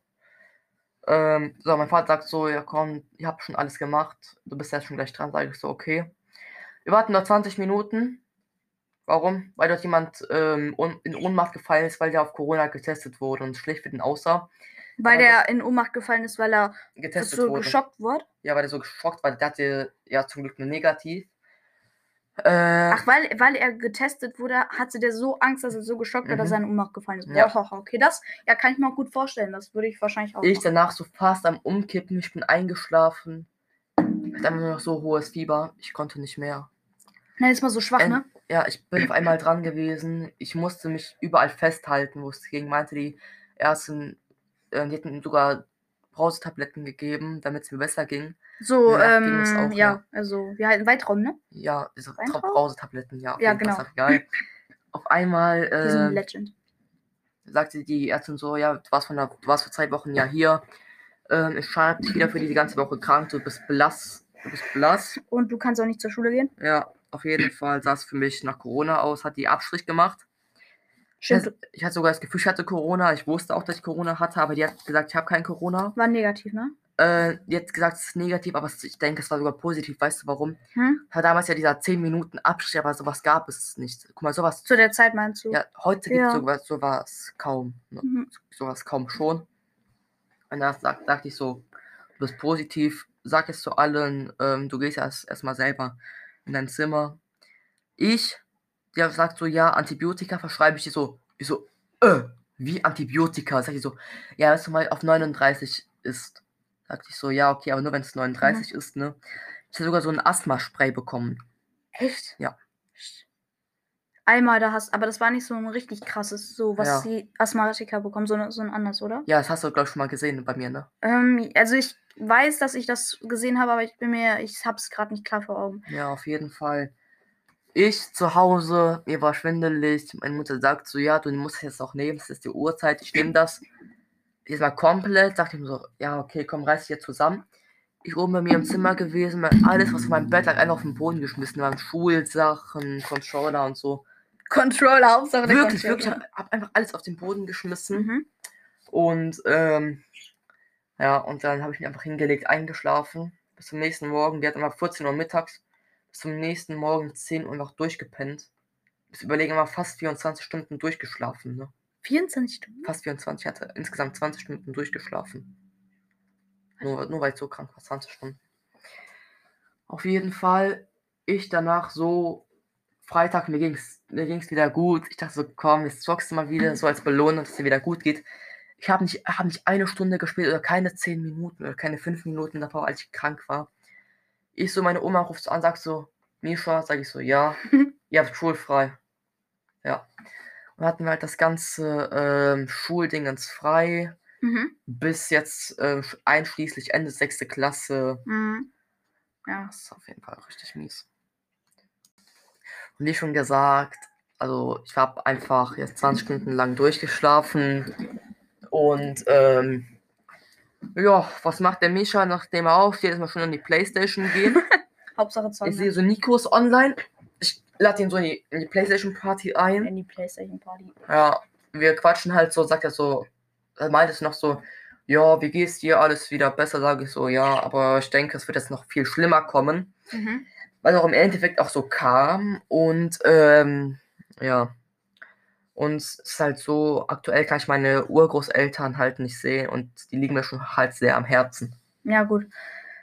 Ähm, so, mein Vater sagt so, ja komm, ich habe schon alles gemacht, du bist jetzt schon gleich dran, sage ich so, okay. Wir warten noch 20 Minuten. Warum? Weil dort jemand ähm, in Ohnmacht gefallen ist, weil der auf Corona getestet wurde und schlecht für den aussah. Weil Aber der in Ohnmacht gefallen ist, weil er Getestet so wurde. geschockt wurde. Ja, weil der so geschockt war, der hatte ja zum Glück nur negativ. Äh, Ach, weil, weil er getestet wurde, hatte der so Angst, dass er so geschockt war, dass Mhm. er in Ohnmacht gefallen ist. Ja. Boah, okay, das ja, kann ich mir auch gut vorstellen. Das würde ich wahrscheinlich auch Ich machen. danach so fast am Umkippen, ich bin eingeschlafen. Ich hatte einfach nur noch so hohes Fieber, ich konnte nicht mehr. Nein, ist mal so schwach, Ähm, ne? Ja, ich bin auf einmal dran gewesen. Ich musste mich überall festhalten, wo es ging. Meinte die Ärztin, äh, die hätten sogar Brausetabletten gegeben, damit es mir besser ging. So, Ja, ging es ähm, auch, ja, ja. also, wir halten Weitraum, ne? Ja, Weintrauben? Tra- Brausetabletten, ja. auf Ja, genau. egal. Auf einmal Die sind äh, Legend. sagte die Ärztin so, ja, du warst, von der, du warst vor zwei Wochen ja hier. Ähm, ich schreibe dich wieder für diese ganze Woche krank, du bist blass. Du bist blass. Und du kannst auch nicht zur Schule gehen? Ja, auf jeden Fall sah es für mich nach Corona aus, hat die Abstrich gemacht. Stimmt, Ich, hatte sogar das Gefühl, ich hatte Corona. Ich wusste auch, dass ich Corona hatte, aber die hat gesagt, ich habe kein Corona. war negativ, ne? Äh, die hat gesagt, es ist negativ, aber ich denke, es war sogar positiv. Weißt du warum? Hm? War damals ja dieser 10 Minuten Abstrich, aber sowas gab es nicht. Guck mal, sowas. Zu der Zeit meinst du? Ja, heute gibt es Ja. sowas, sowas kaum. Ne? Mhm. Sowas kaum schon. Und da sag, sagte ich so, du bist positiv, sag es zu allen, ähm, du gehst erst erstmal selber in dein Zimmer. Ich, der sagt so, ja, Antibiotika verschreibe ich dir so. Ich so, äh, wie Antibiotika? Sag ich so, ja, wenn du mal auf 39 ist. Sagte ich so, ja, okay, aber nur wenn es 39 ist, ne? Ich habe sogar so ein Asthma-Spray bekommen. Echt? Ja. Einmal da hast, aber das war nicht so ein richtig krasses, so was Ja. die Asthmatiker bekommen, so, ein- so ein anderes, oder? Ja, das hast du, glaube ich, schon mal gesehen bei mir, ne? Ähm, also ich weiß, dass ich das gesehen habe, aber ich bin mir, ich hab's gerade nicht klar vor Augen. Ja, auf jeden Fall. Ich zu Hause, mir war schwindelig. Meine Mutter sagt so, ja, du musst es jetzt auch nehmen, es ist die Uhrzeit, ich nehme das. Jetzt mal komplett, dachte ich mir so, ja, okay, komm, reiß dich jetzt zusammen. Ich oben bei mir im Zimmer gewesen, alles, was auf meinem Bett lag, einfach auf den Boden geschmissen, waren Schulsachen, Controller und so. Controller, Hauptsache der Wirklich, wirklich, ich Controller. hab, hab einfach alles auf den Boden geschmissen. Mhm. Und, ähm, ja, und dann habe ich mich einfach hingelegt, eingeschlafen. Bis zum nächsten Morgen, die hat immer 14 Uhr mittags, bis zum nächsten Morgen 10 Uhr noch durchgepennt. Bis überlegen immer fast 24 Stunden durchgeschlafen, ne? 24 Stunden. Fast 24, ich hatte insgesamt 20 Stunden durchgeschlafen. Nur, nur weil ich so krank war, 20 Stunden. Auf jeden Fall, ich danach so, Freitag, mir ging's, mir ging's wieder gut. Ich dachte so, komm, jetzt zockst du mal wieder, so als Belohnung, dass es dir wieder gut geht. Ich habe nicht, hab nicht eine Stunde gespielt oder keine 10 Minuten oder keine 5 Minuten davor, als ich krank war. Ich so, meine Oma ruft so an, sagt so, Misha, sag ich so, ja, [LAUGHS] ihr habt schulfrei. Ja. Und hatten wir halt das ganze ähm, Schuldingens frei, Mhm. bis jetzt sch- einschließlich Ende sechste Klasse. Mhm. Ja. Das ist auf jeden Fall richtig mies. Und wie schon gesagt, also ich habe einfach jetzt 20 Stunden lang durchgeschlafen. Und ähm, ja, was macht der Misha, nachdem er aufsteht, ist mal schon in die Playstation gehen. [LAUGHS] Hauptsache Zocken. Ich sehe so Nikos online. Ich lade ihn so in die, in die Playstation Party ein. in die Playstation Party. Ja, wir quatschen halt so, sagt er so, er meint es noch so, ja, wie geht's dir? Alles wieder besser, sage ich so, ja, aber ich denke, es wird jetzt noch viel schlimmer kommen. Mhm. Was auch im Endeffekt auch so kam. Und ähm, ja. Und es ist halt so, aktuell kann ich meine Urgroßeltern halt nicht sehen und die liegen mir schon halt sehr am Herzen. Ja, gut.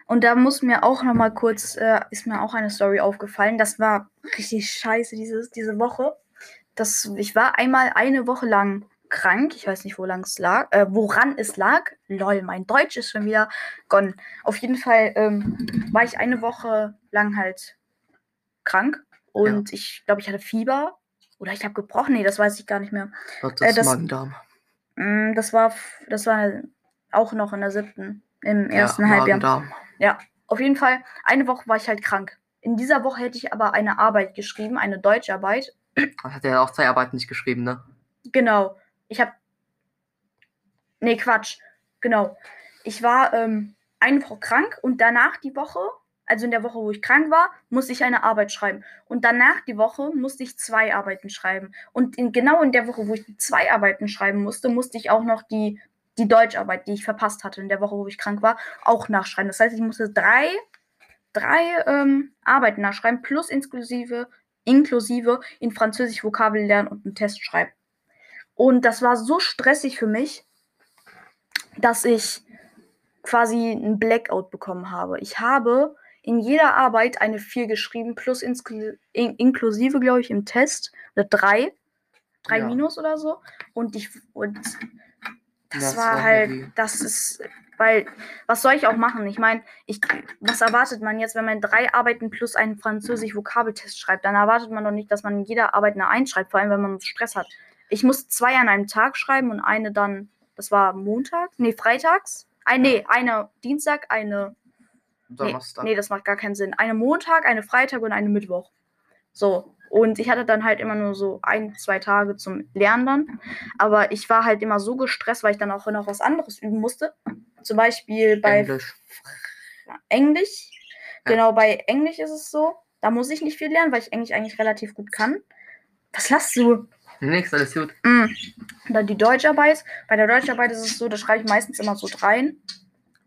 Und da muss mir auch noch mal kurz, äh, ist mir auch eine Story aufgefallen. Das war richtig scheiße dieses, diese Woche. Das, ich war einmal eine Woche lang krank. Ich weiß nicht, wo lang es lag, äh, woran es lag. Lol, mein Deutsch ist schon wieder gone. Auf jeden Fall ähm, war ich eine Woche lang halt krank und ich glaube, ich hatte Fieber oder ich habe gebrochen. Nee, das weiß ich gar nicht mehr. Das Äh, ist das- Magen-Darm. Mm, Das war, das war auch noch in der siebten, im Ja, ersten Halbjahr. Magen-Darm. Auf jeden Fall, eine Woche war ich halt krank. In dieser Woche hätte ich aber eine Arbeit geschrieben, eine Deutscharbeit. Das [CLEARS THROAT] hat er ja auch zwei Arbeiten nicht geschrieben, ne? Genau. Ich habe. Nee, Quatsch. Genau. Ich war ähm, eine Woche krank und danach die Woche, also in der Woche, wo ich krank war, musste ich eine Arbeit schreiben. Und danach die Woche musste ich zwei Arbeiten schreiben. Und in, genau in der Woche, wo ich zwei Arbeiten schreiben musste, musste ich auch noch die, die Deutscharbeit, die ich verpasst hatte in der Woche, wo ich krank war, auch nachschreiben. Das heißt, ich musste drei, drei ähm, Arbeiten nachschreiben, plus inklusive, inklusive in Französisch Vokabel lernen und einen Test schreiben. Und das war so stressig für mich, dass ich quasi einen Blackout bekommen habe. Ich habe in jeder Arbeit eine 4 geschrieben, plus in, inklusive, glaube ich, im Test eine 3. 3 Ja. Minus oder so. Und ich und das, Das war war halt, heavy. das ist, weil, was soll ich auch machen? Ich meine, ich, was erwartet man jetzt, wenn man drei Arbeiten plus einen Französisch-Vokabeltest schreibt? Dann erwartet man doch nicht, dass man in jeder Arbeit eine 1 schreibt, vor allem wenn man Stress hat. Ich muss zwei an einem Tag schreiben und eine dann, das war Montag, nee, freitags. Ein, nee, eine Dienstag, eine Donnerstag. Nee, das macht gar keinen Sinn. Eine Montag, eine Freitag und eine Mittwoch. So. Und ich hatte dann halt immer nur so ein, zwei Tage zum Lernen dann. Aber ich war halt immer so gestresst, weil ich dann auch noch was anderes üben musste. Zum Beispiel bei Englisch. Englisch. Ja. Genau, bei Englisch ist es so. Da muss ich nicht viel lernen, weil ich Englisch eigentlich relativ gut kann. Was lachst du? Nix, alles gut. Mm. Dann die Deutscharbeit. Bei der Deutscharbeit ist es so, da schreibe ich meistens immer so dreien.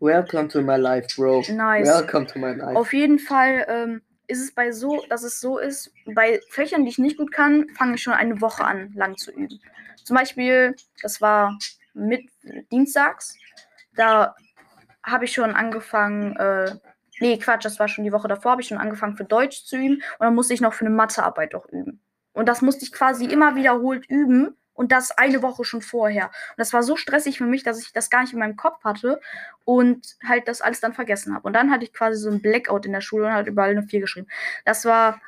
Welcome to my life, bro. Nice. Welcome to my life. Auf jeden Fall ähm, ist es bei so, dass es so ist, bei Fächern, die ich nicht gut kann, fange ich schon eine Woche an, lang zu üben. Zum Beispiel, das war mit Dienstags, da habe ich schon angefangen, äh, nee, Quatsch, das war schon die Woche davor, habe ich schon angefangen für Deutsch zu üben und dann musste ich noch für eine Mathearbeit auch üben. Und das musste ich quasi immer wiederholt üben und das eine Woche schon vorher. Und das war so stressig für mich, dass ich das gar nicht in meinem Kopf hatte und halt das alles dann vergessen habe. Und dann hatte ich quasi so ein Blackout in der Schule und halt überall eine 4 geschrieben. Das war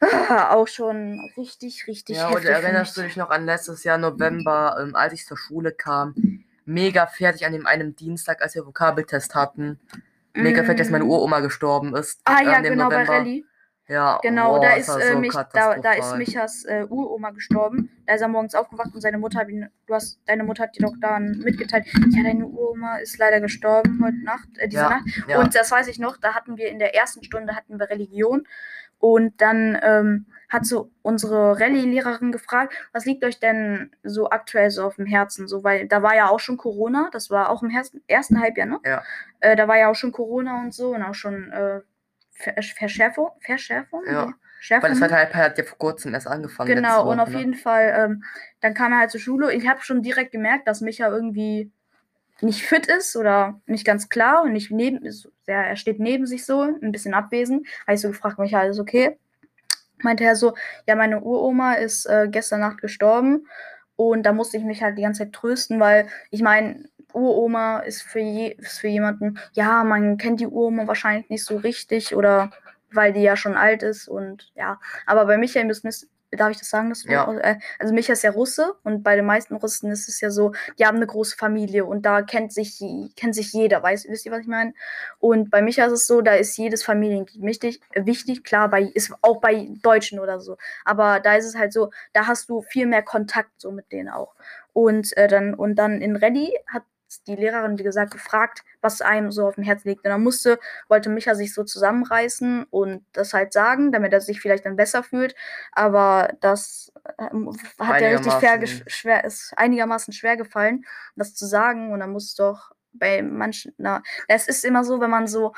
ah, auch schon richtig, richtig Ja, und erinnerst du dich noch an letztes Jahr November, ähm, als ich zur Schule kam? Mega fertig an dem einen Dienstag, als wir Vokabeltest hatten. Mega fertig, dass meine Mm. Uroma gestorben ist. Ah äh, ja, genau, bei November. Rallye. Ja, Genau, boah, da, ist, war äh, so mich, da, da ist. Michas äh, Uroma gestorben. Da ist er morgens aufgewacht und seine Mutter hat ihn, du hast, deine Mutter hat dir doch dann mitgeteilt, ja, deine Uroma ist leider gestorben heute Nacht, äh, diese Ja, Nacht. Ja, Und das weiß ich noch, da hatten wir in der ersten Stunde hatten wir Religion und dann ähm, hat so unsere Rallye-Lehrerin gefragt, was liegt euch denn so aktuell so auf dem Herzen? So, weil da war ja auch schon Corona, das war auch im ersten, ersten Halbjahr, ne? Ja. Äh, da war ja auch schon Corona und so und auch schon äh, Verschärfung, Verschärfung? Ja. Schärfung? weil das Halbjahr hat ja vor kurzem erst angefangen. Genau, letzte und Woche, auf ne? jeden Fall, ähm, dann kam er halt zur Schule. Ich habe schon direkt gemerkt, dass Micha irgendwie nicht fit ist oder nicht ganz klar und nicht neben ist. Ja, er steht neben sich so, ein bisschen abwesend. Habe ich so gefragt, Micha, alles okay? Meinte er so, ja, meine Uroma ist äh, gestern Nacht gestorben und da musste ich mich halt die ganze Zeit trösten, weil ich meine, Uroma ist für, je, ist für jemanden, ja, man kennt die Uroma wahrscheinlich nicht so richtig oder weil die ja schon alt ist und ja, aber bei Michael müssen es, darf ich das sagen, das Ja. Äh, also Michael ist ja Russe und bei den meisten Russen ist es ja so, die haben eine große Familie und da kennt sich, kennt sich jeder, weißt, wisst ihr, was ich meine? Und bei Michael ist es so, da ist jedes Familienglied wichtig, wichtig, klar, bei, ist auch bei Deutschen oder so, aber da ist es halt so, da hast du viel mehr Kontakt so mit denen auch. Und äh, dann, und dann in Ready hat die Lehrerin, wie gesagt, gefragt, was einem so auf dem Herzen liegt. Und dann musste, wollte Micha sich so zusammenreißen und das halt sagen, damit er sich vielleicht dann besser fühlt. Aber das ähm, hat ja richtig gesch- schwer, ist einigermaßen schwer gefallen, das zu sagen. Und dann muss doch bei manchen, na, es ist immer so, wenn man so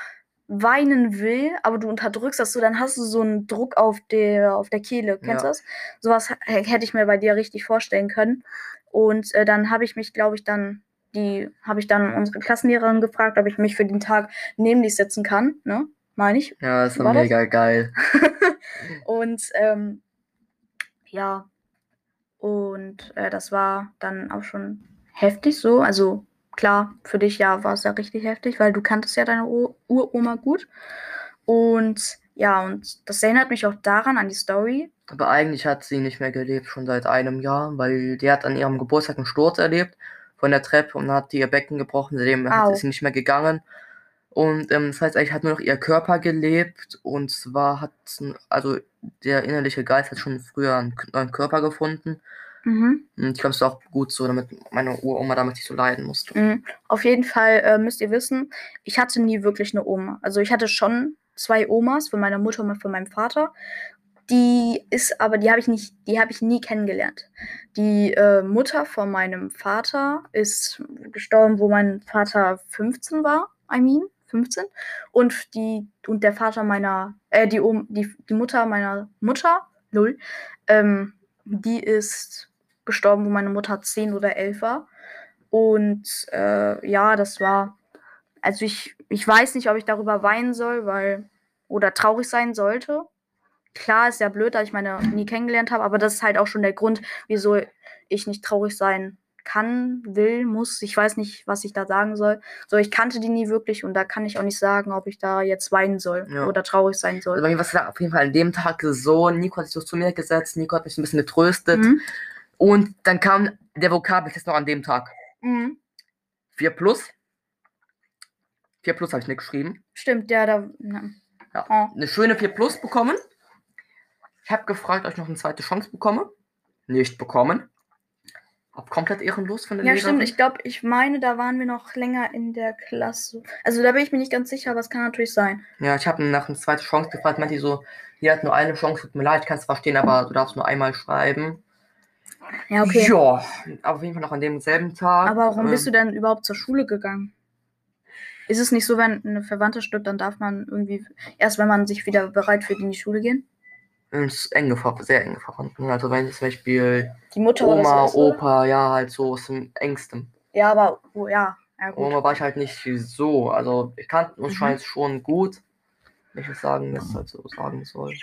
weinen will, aber du unterdrückst das so, dann hast du so einen Druck auf der, auf der Kehle. Kennst du Ja. das? Sowas hätte ich mir bei dir richtig vorstellen können. Und äh, dann habe ich mich, glaube ich, dann, die, habe ich dann unsere Klassenlehrerin gefragt, ob ich mich für den Tag neben dich setzen kann, ne? Meine ich. Ja, das War war das? mega geil. [LAUGHS] Und ähm, ja, Und äh, das war dann auch schon heftig so. Also klar, für dich ja war es ja richtig heftig, weil du kanntest ja deine Ur Uroma gut. Und ja, und das erinnert mich auch daran, an die Story. Aber eigentlich hat sie nicht mehr gelebt, schon seit einem Jahr, weil die hat an ihrem Geburtstag einen Sturz erlebt von der Treppe und hat ihr Becken gebrochen, seitdem Au. ist sie nicht mehr gegangen. Und ähm, das heißt, eigentlich hat nur noch ihr Körper gelebt und zwar hat, also der innerliche Geist hat schon früher einen neuen Körper gefunden. Mhm. Und ich glaube, es ist auch gut so, damit meine Uroma damit nicht so leiden musste. Mhm. Auf jeden Fall äh, müsst ihr wissen, ich hatte nie wirklich eine Oma. Also ich hatte schon zwei Omas von meiner Mutter und von meinem Vater. Die ist aber, die habe ich nicht, die habe ich nie kennengelernt. Die äh, Mutter von meinem Vater ist gestorben, wo mein Vater 15 war, I mean, 15. Und die, und der Vater meiner, äh, die, die, die Mutter meiner Mutter, null, ähm, die ist gestorben, wo meine Mutter 10 oder 11 war. Und äh, ja, das war. Also ich, ich weiß nicht, ob ich darüber weinen soll, weil. Oder traurig sein sollte. Klar ist ja blöd, dass ich meine nie kennengelernt habe, aber das ist halt auch schon der Grund, wieso ich nicht traurig sein kann, will, muss. Ich weiß nicht, was ich da sagen soll. So, ich kannte die nie wirklich und da kann ich auch nicht sagen, ob ich da jetzt weinen soll Ja. oder traurig sein Also soll. bei mir war es auf jeden Fall an dem Tag so, Nico hat sich so zu mir gesetzt, Nico hat mich ein bisschen getröstet Mhm. und dann kam der Vokabeltest noch an dem Tag. Mhm. 4 plus. 4 plus habe ich nicht geschrieben. Stimmt, ja, da. Ja. Ja. Oh. Eine schöne 4 plus bekommen. Ich habe gefragt, ob ich noch eine zweite Chance bekomme. Nicht bekommen. Hab komplett ehrenlos von der Ja, Lehrerin. stimmt. Ich glaube, ich meine, da waren wir noch länger in der Klasse. Also da bin ich mir nicht ganz sicher, aber es kann natürlich sein. Ja, ich habe nach einer zweiten Chance gefragt, meinte die so, die hat nur eine Chance, tut mir leid, ich kann es verstehen, aber du darfst nur einmal schreiben. Ja, okay. Ja, auf jeden Fall noch an demselben Tag. Aber warum bist du ähm, denn überhaupt zur Schule gegangen? Ist es nicht so, wenn eine Verwandte stirbt, dann darf man irgendwie erst, wenn man sich wieder bereit fühlt, in die Schule gehen? Ins enge sehr enge Verwandten. Also wenn zum Beispiel Die Mutter Oma, ist? Opa, ja, halt so aus dem engsten. Ja, aber oh, ja, ja gut. Oma war ich halt nicht so. Also wir kannten uns Mhm. schon gut. Wenn ich das sagen, das halt so sagen soll.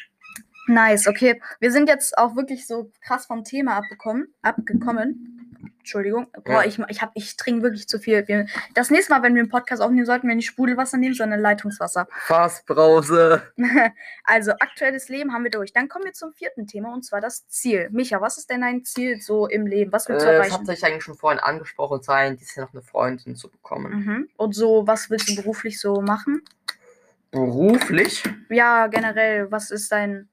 Nice, okay. Wir sind jetzt auch wirklich so krass vom Thema abgekommen, abgekommen. Entschuldigung. Boah, Ja. ich, ich, hab- ich trinke wirklich zu viel. Wir, das nächste Mal, wenn wir einen Podcast aufnehmen, sollten wir nicht Sprudelwasser nehmen, sondern Leitungswasser. Fassbrause. [LAUGHS] Also, aktuelles Leben haben wir durch. Dann kommen wir zum vierten Thema und zwar das Ziel. Micha, was ist denn dein Ziel so im Leben? Was Äh, willst du das erreichen? hat sich eigentlich schon vorhin angesprochen sein, dieses Jahr noch eine Freundin zu bekommen. Mhm. Und so, was willst du beruflich so machen? Beruflich Ja, generell, was ist dein,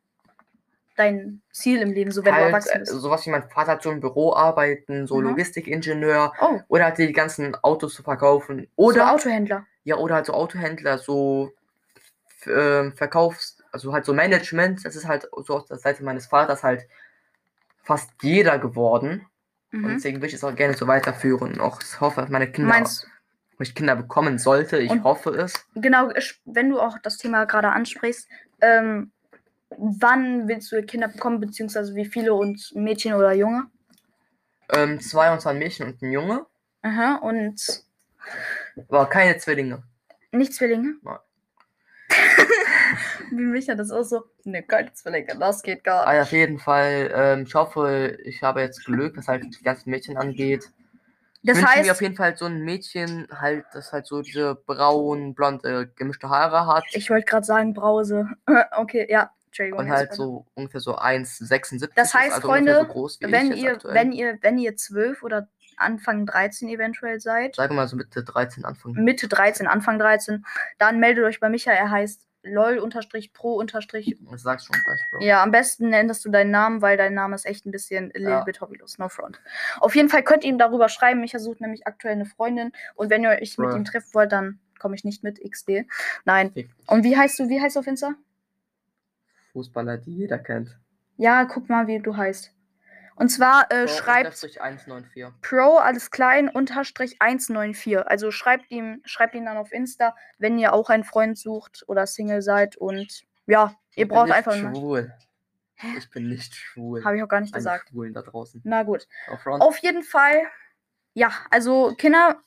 dein Ziel im Leben, so wenn du halt erwachsen äh, bist? sowas wie mein Vater hat so im Büro arbeiten, so Mhm. Logistikingenieur Oh, oder halt die ganzen Autos zu verkaufen. oder Oder Autohändler. Ja, oder halt so Autohändler, so ähm, Verkaufs-, also halt so Management, das ist halt so auf der Seite meines Vaters halt fast jeder geworden. Und Mhm. deswegen würde ich es auch gerne so weiterführen. Auch ich hoffe, dass meine Kinder, Meinst wenn ich Kinder bekommen sollte, ich Und- hoffe es. genau, wenn du auch das Thema gerade ansprichst, ähm, wann willst du Kinder bekommen, beziehungsweise wie viele und Mädchen oder Junge? Ähm, zwei und zwei Mädchen und ein Junge, Aha, und aber keine Zwillinge. nicht Zwillinge? Nein. [LAUGHS] wie Micha, das ist auch so, ne, keine Zwillinge, das geht gar nicht. Also auf jeden Fall, ähm, ich hoffe, ich habe jetzt Glück, was halt die ganzen Mädchen angeht. Das ich wünsche mir heißt, auf jeden Fall so ein Mädchen, halt, das halt so diese braun, blonde, gemischte Haare hat. ich wollte gerade sagen Brause. [LAUGHS] okay, ja, Entschuldigung. Und halt so ungefähr so 1,76. Das heißt, also Freunde, so groß wie wenn ihr, aktuell. wenn ihr, wenn ihr 12 oder Anfang 13 eventuell seid, Sagen wir mal so Mitte 13 Anfang. Mitte 13, Anfang 13, dann meldet euch bei Micha. Er heißt lol-pro- Das sagst schon gleich, Bro. Ja, am besten nennst du deinen Namen, weil dein Name ist echt ein bisschen a little Ja. bit hobbylos. No front. Auf jeden Fall könnt ihr ihm darüber schreiben. Micha sucht nämlich aktuell eine Freundin. Und wenn ihr euch mit Bruh. ihm treffen wollt, dann komme ich nicht mit XD. Nein. Und wie heißt du? Wie heißt du auf Insta? Fußballer, die jeder kennt. Ja, guck mal, wie du heißt. Und zwar äh, Bro, schreibt unterstrich 194. Pro, alles klein, unterstrich 194. Also schreibt ihm, schreibt ihn dann auf Insta, wenn ihr auch einen Freund sucht oder Single seid. Und ja, ihr Ich bin braucht nicht einfach mal. schwul. Ich bin nicht schwul. Habe ich auch gar nicht Alle gesagt. Schwulen da draußen. Na gut. Auf jeden Fall, ja, also Kinder,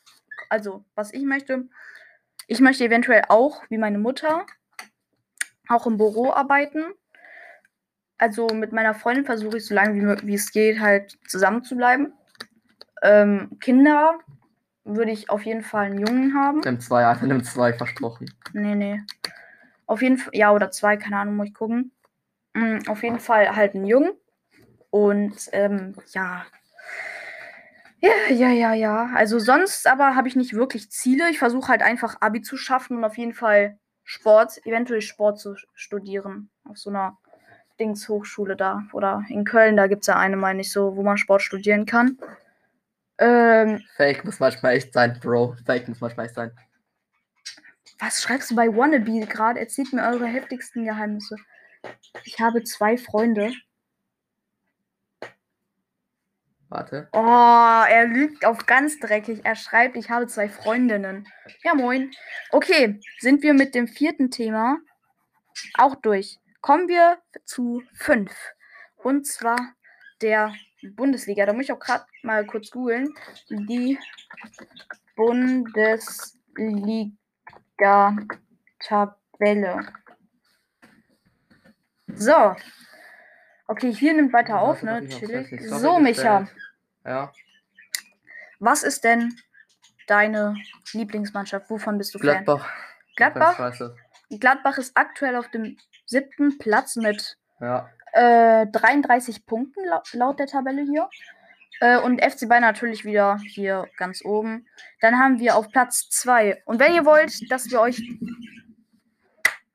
also was ich möchte, ich möchte eventuell auch, wie meine Mutter, auch im Büro arbeiten. also mit meiner Freundin versuche ich so lange wie, wie es geht halt zusammen zu bleiben. Ähm, Kinder würde ich auf jeden Fall einen Jungen haben. Nimm zwei, Alter, [LAUGHS] nimm zwei, versprochen. Nee, nee. Auf jeden Fall, ja, oder zwei, keine Ahnung, muss ich gucken. Mm, auf jeden Fall halt einen Jungen. Und ähm, ja. Ja, ja, ja, ja. Also sonst aber habe ich nicht wirklich Ziele. Ich versuche halt einfach Abi zu schaffen und auf jeden Fall Sport, eventuell Sport zu studieren. Auf so einer Dings-Hochschule da. Oder in Köln, da gibt es ja eine, meine ich so, wo man Sport studieren kann. Ähm, Fake muss manchmal echt sein, Bro. Fake muss manchmal echt sein. Was schreibst du bei Wannabe gerade? Erzählt mir eure heftigsten Geheimnisse. Ich habe zwei Freunde. Warte. Oh, er lügt auf ganz dreckig. Er schreibt, ich habe zwei Freundinnen. Ja, moin. Okay, sind wir mit dem vierten Thema auch durch. Kommen wir zu fünf. Und zwar der Bundesliga. Da muss ich auch gerade mal kurz googeln. Die Bundesliga-Tabelle. So. Okay, hier nimmt weiter auf, ne? Chillig. So, Micha. Ja. Was ist denn deine Lieblingsmannschaft? Wovon bist du Fan? Gladbach. Gladbach? Gladbach ist aktuell auf dem siebten Platz mit Ja. äh, 33 Punkten lau laut der Tabelle hier. Äh, und FC Bayern natürlich wieder hier ganz oben. Dann haben wir auf Platz 2. Und wenn ihr wollt, dass wir euch.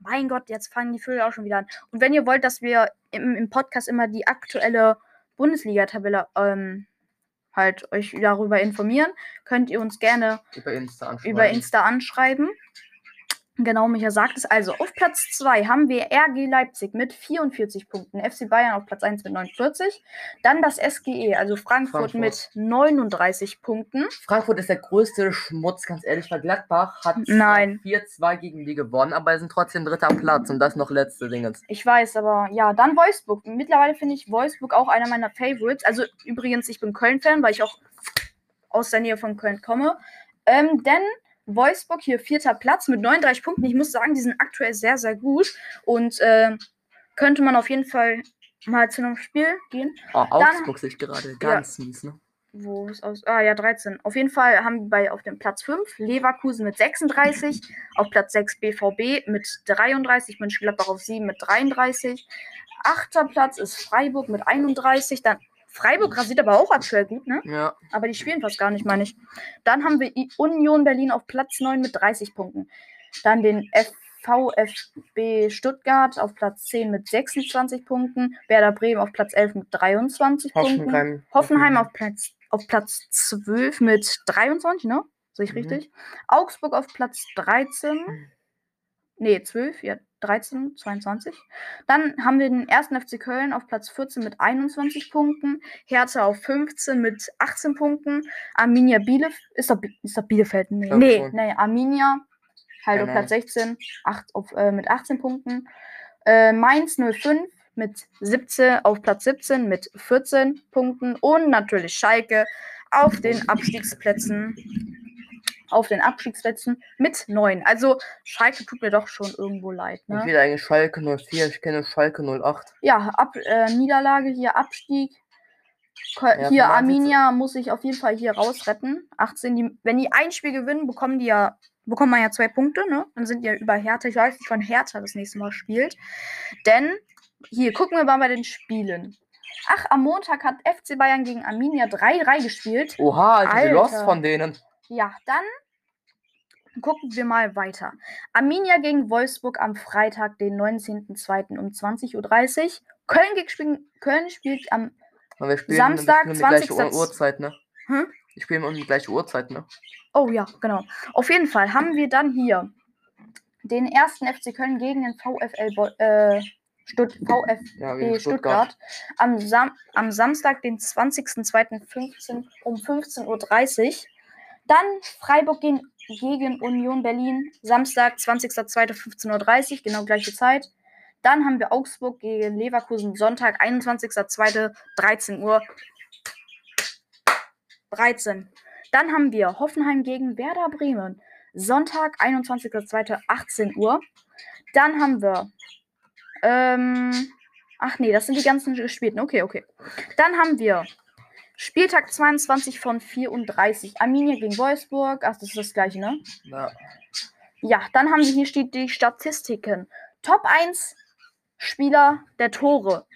Mein Gott, jetzt fangen die Vögel auch schon wieder an. Und wenn ihr wollt, dass wir im, im Podcast immer die aktuelle Bundesliga-Tabelle ähm, halt euch darüber informieren, könnt ihr uns gerne Über Insta anschreiben. über Insta anschreiben. Genau, Micha sagt es. Also auf Platz 2 haben wir RG Leipzig mit 44 Punkten, FC Bayern auf Platz 1 mit 49, dann das SGE, also Frankfurt, Frankfurt. mit 39 Punkten. Frankfurt ist der größte Schmutz, ganz ehrlich, weil Gladbach hat zwar Nein. 4-2 gegen die gewonnen, aber sind trotzdem dritter Platz und das noch letzte Dingens. Ich weiß, aber ja, dann Wolfsburg. Mittlerweile finde ich Wolfsburg auch einer meiner Favorites. Also übrigens, ich bin Köln-Fan, weil ich auch aus der Nähe von Köln komme. Ähm, denn Wolfsburg hier vierter Platz mit 39 Punkten. Ich muss sagen, die sind aktuell sehr, sehr gut. Und äh, könnte man auf jeden Fall mal zu einem Spiel gehen. Oh, Augsburg sehe ich gerade, ganz mies, ne? Wo ist aus? Ah ja, 13. Auf jeden Fall haben wir bei auf dem Platz 5 Leverkusen mit 36, auf Platz 6 BVB mit 33, Mönchengladbach auf 7 mit 33. Achter Platz ist Freiburg mit 31. Dann Freiburg rasiert aber auch aktuell gut, ne? Ja. Aber die spielen fast gar nicht, meine ich. Dann haben wir Union Berlin auf Platz 9 mit 30 Punkten. Dann den VfB Stuttgart auf Platz 10 mit 26 Punkten. Werder Bremen auf Platz 11 mit 23 Punkten. Hoffenheim. Hoffenheim auf Platz, auf Platz 12 mit 23, ne? Sehe ich Mhm. richtig? Augsburg auf Platz 13. Nee, 12, ja, 13, 22. Dann haben wir den ersten FC Köln auf Platz 14 mit 21 Punkten. Hertha auf 15 mit 18 Punkten. Arminia Bielefeld. Ist Bi- ist doch Bielefeld? Nee, glaub nee, schon. nee, Arminia halt Keine auf Platz 16 acht, auf, äh, mit 18 Punkten. Äh, Mainz 05 mit 17 auf Platz 17 mit 14 Punkten. Und natürlich Schalke auf den Abstiegsplätzen auf den Abstiegsplätzen mit 9. Also Schalke tut mir doch schon irgendwo leid. Ne? wieder eigentlich Schalke 04, ich kenne Schalke 08. Ja, Ab äh, Niederlage hier, Abstieg. Ko- Ja, hier, Arminia muss sich auf jeden Fall hier rausretten. 18, die, wenn die ein Spiel gewinnen, bekommen die ja, bekommen man ja zwei Punkte, ne? Dann sind die ja über Hertha. Ich weiß nicht, wann Hertha das nächste Mal spielt. Denn, hier, gucken wir mal bei den Spielen. Ach, am Montag hat FC Bayern gegen Arminia 3-3 gespielt. Oha, Alter, Alter. die Lost von denen. Ja, dann gucken wir mal weiter. Arminia gegen Wolfsburg am Freitag, den 19.02. um 20.30 Uhr. Köln, gegen Köln spielt am. Samstag, um die gleiche 20. Uhr Uhrzeit, ne? Hm? Die spielen um die gleiche Uhrzeit, ne? Oh ja, genau. Auf jeden Fall haben wir dann hier den ersten FC Köln gegen den VfL Bo äh, Stutt VfB Ja, gegen Stuttgart. Stuttgart. Am, Sam am Samstag, den 20.02.15 um 15.30 Uhr. Dann Freiburg gegen, gegen Union Berlin. Samstag, 20.02.15.30 Uhr, genau gleiche Zeit. Dann haben wir Augsburg gegen Leverkusen. Sonntag, 21.02.13 Uhr. 13. Dann haben wir Hoffenheim gegen Werder Bremen. Sonntag, 21.02.18 Uhr. Dann haben wir ähm, Ach nee, das sind die ganzen gespielten. Okay, okay. Dann haben wir Spieltag 22 von 34. Arminia gegen Wolfsburg. Ach, das ist das gleiche, ne? Ja. Ja, dann haben wir hier steht die Statistiken. Top 1 Spieler der Tore,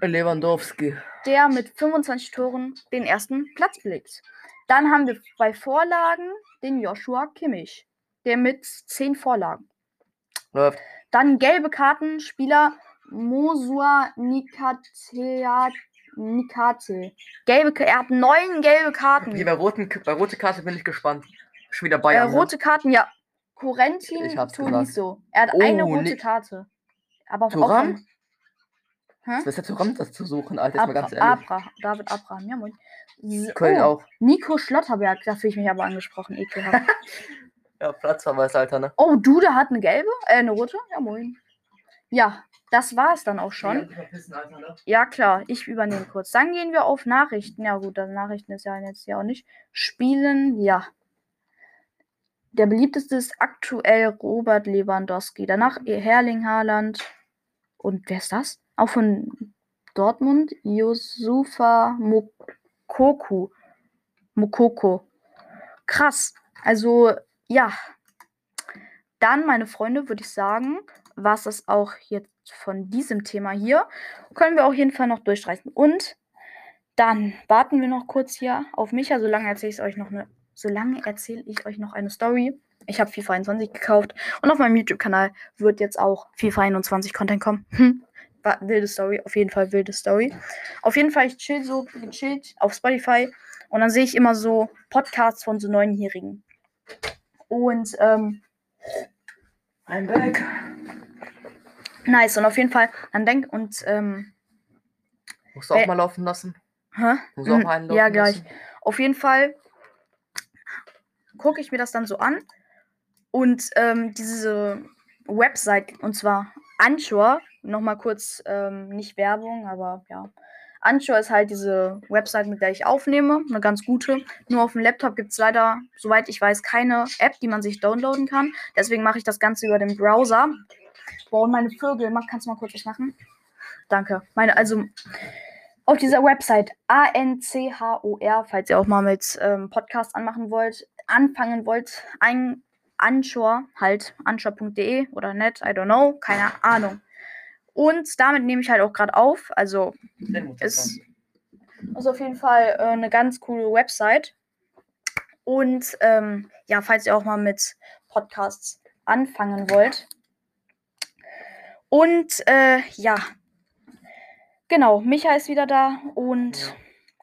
Lewandowski. der mit 25 Toren den ersten Platz belegt. Dann haben wir bei Vorlagen den Joshua Kimmich, der mit 10 Vorlagen. Läuft. Dann gelbe Karten, Spieler Mosua Nikatea Nikate. Gelbe, Ka- er hat neun gelbe Karten. Hier bei, roten, bei rote Karte bin ich gespannt. Schon wieder Äh, Bayern. ne? rote Karten, ja. Corentin Tolisso. Er hat Oh, eine rote Ni- Karte. Aber auch Thuram? von- Hä? Was ist der Thuram das zu suchen, Alter? Ist mal ganz Abra ehrlich. Abra David Abraham, ja moin. Köln oh, auch. Nico Schlotterberg, da fühle ich mich aber angesprochen, ekelhaft. [LAUGHS] Ja, Platzverweis, Alter, ne? oh, Duda hat eine gelbe, äh, eine rote, ja moin. Ja, das war es dann auch schon. Ja, ne? Ja, klar, ich übernehme kurz. Dann gehen wir auf Nachrichten. Ja, gut, das Nachrichten ist ja jetzt ja auch nicht. Spielen, ja. Der beliebteste ist aktuell Robert Lewandowski. Danach Herling Haaland. Und wer ist das? Auch von Dortmund? Yusufa Mokoku. Mokoko. Krass. Also, ja. Dann, meine Freunde, würde ich sagen, war es auch jetzt von diesem Thema hier. Können wir auf jeden Fall noch durchstreichen. Und dann warten wir noch kurz hier auf Micha. Solange erzähle ich euch noch eine. Solange erzähle ich euch noch eine Story. Ich habe FIFA 21 gekauft und auf meinem YouTube-Kanal wird jetzt auch FIFA 21 Content kommen. Hm. Wilde Story, auf jeden Fall wilde Story. Auf jeden Fall, ich chill so gechillt auf Spotify und dann sehe ich immer so Podcasts von so Neunjährigen. Und ähm, I'm back. Nice. Und auf jeden Fall, dann denk und ähm, Musst du auch Ä- mal laufen lassen? hä? Musst du auch Mm, mal einen laufen ja, gleich. lassen? Auf jeden Fall gucke ich mir das dann so an. Und ähm, diese Website, und zwar Anchor, nochmal kurz, ähm, nicht Werbung, aber ja. Anchor ist halt diese Website, mit der ich aufnehme. Eine ganz gute. Nur auf dem Laptop gibt es leider, soweit ich weiß, keine App, die man sich downloaden kann. Deswegen mache ich das Ganze über den Browser. Boah, und meine Vögel, mach, kannst du mal kurz was machen? Danke. Meine, also auf dieser Website A-N-C-H-O-R, falls ihr auch mal mit ähm, Podcast anmachen wollt, anfangen wollt, ein Anchor, halt anchor.de oder net, I don't know, keine Ahnung. Und damit nehme ich halt auch gerade auf. Also ist, ist auf jeden Fall äh, eine ganz coole Website. Und ähm, ja, falls ihr auch mal mit Podcasts anfangen wollt. Und äh, ja, genau, Micha ist wieder da und Ja.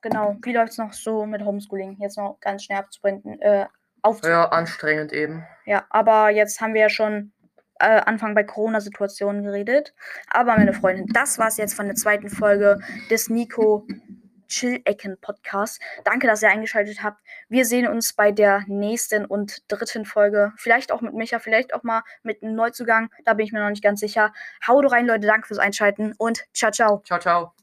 genau, wie läuft es noch so mit Homeschooling? Jetzt noch ganz schnell abzubinden, äh, Ja, anstrengend eben. ja, aber jetzt haben wir ja schon äh, Anfang bei Corona-Situationen geredet. Aber meine Freundin, das war's jetzt von der zweiten Folge des Nico Chill-Ecken Podcast. Danke, dass ihr eingeschaltet habt. Wir sehen uns bei der nächsten und dritten Folge. Vielleicht auch mit Micha, vielleicht auch mal mit einem Neuzugang. Da bin ich mir noch nicht ganz sicher. Haut rein, Leute. Danke fürs Einschalten und ciao, ciao. Ciao, ciao.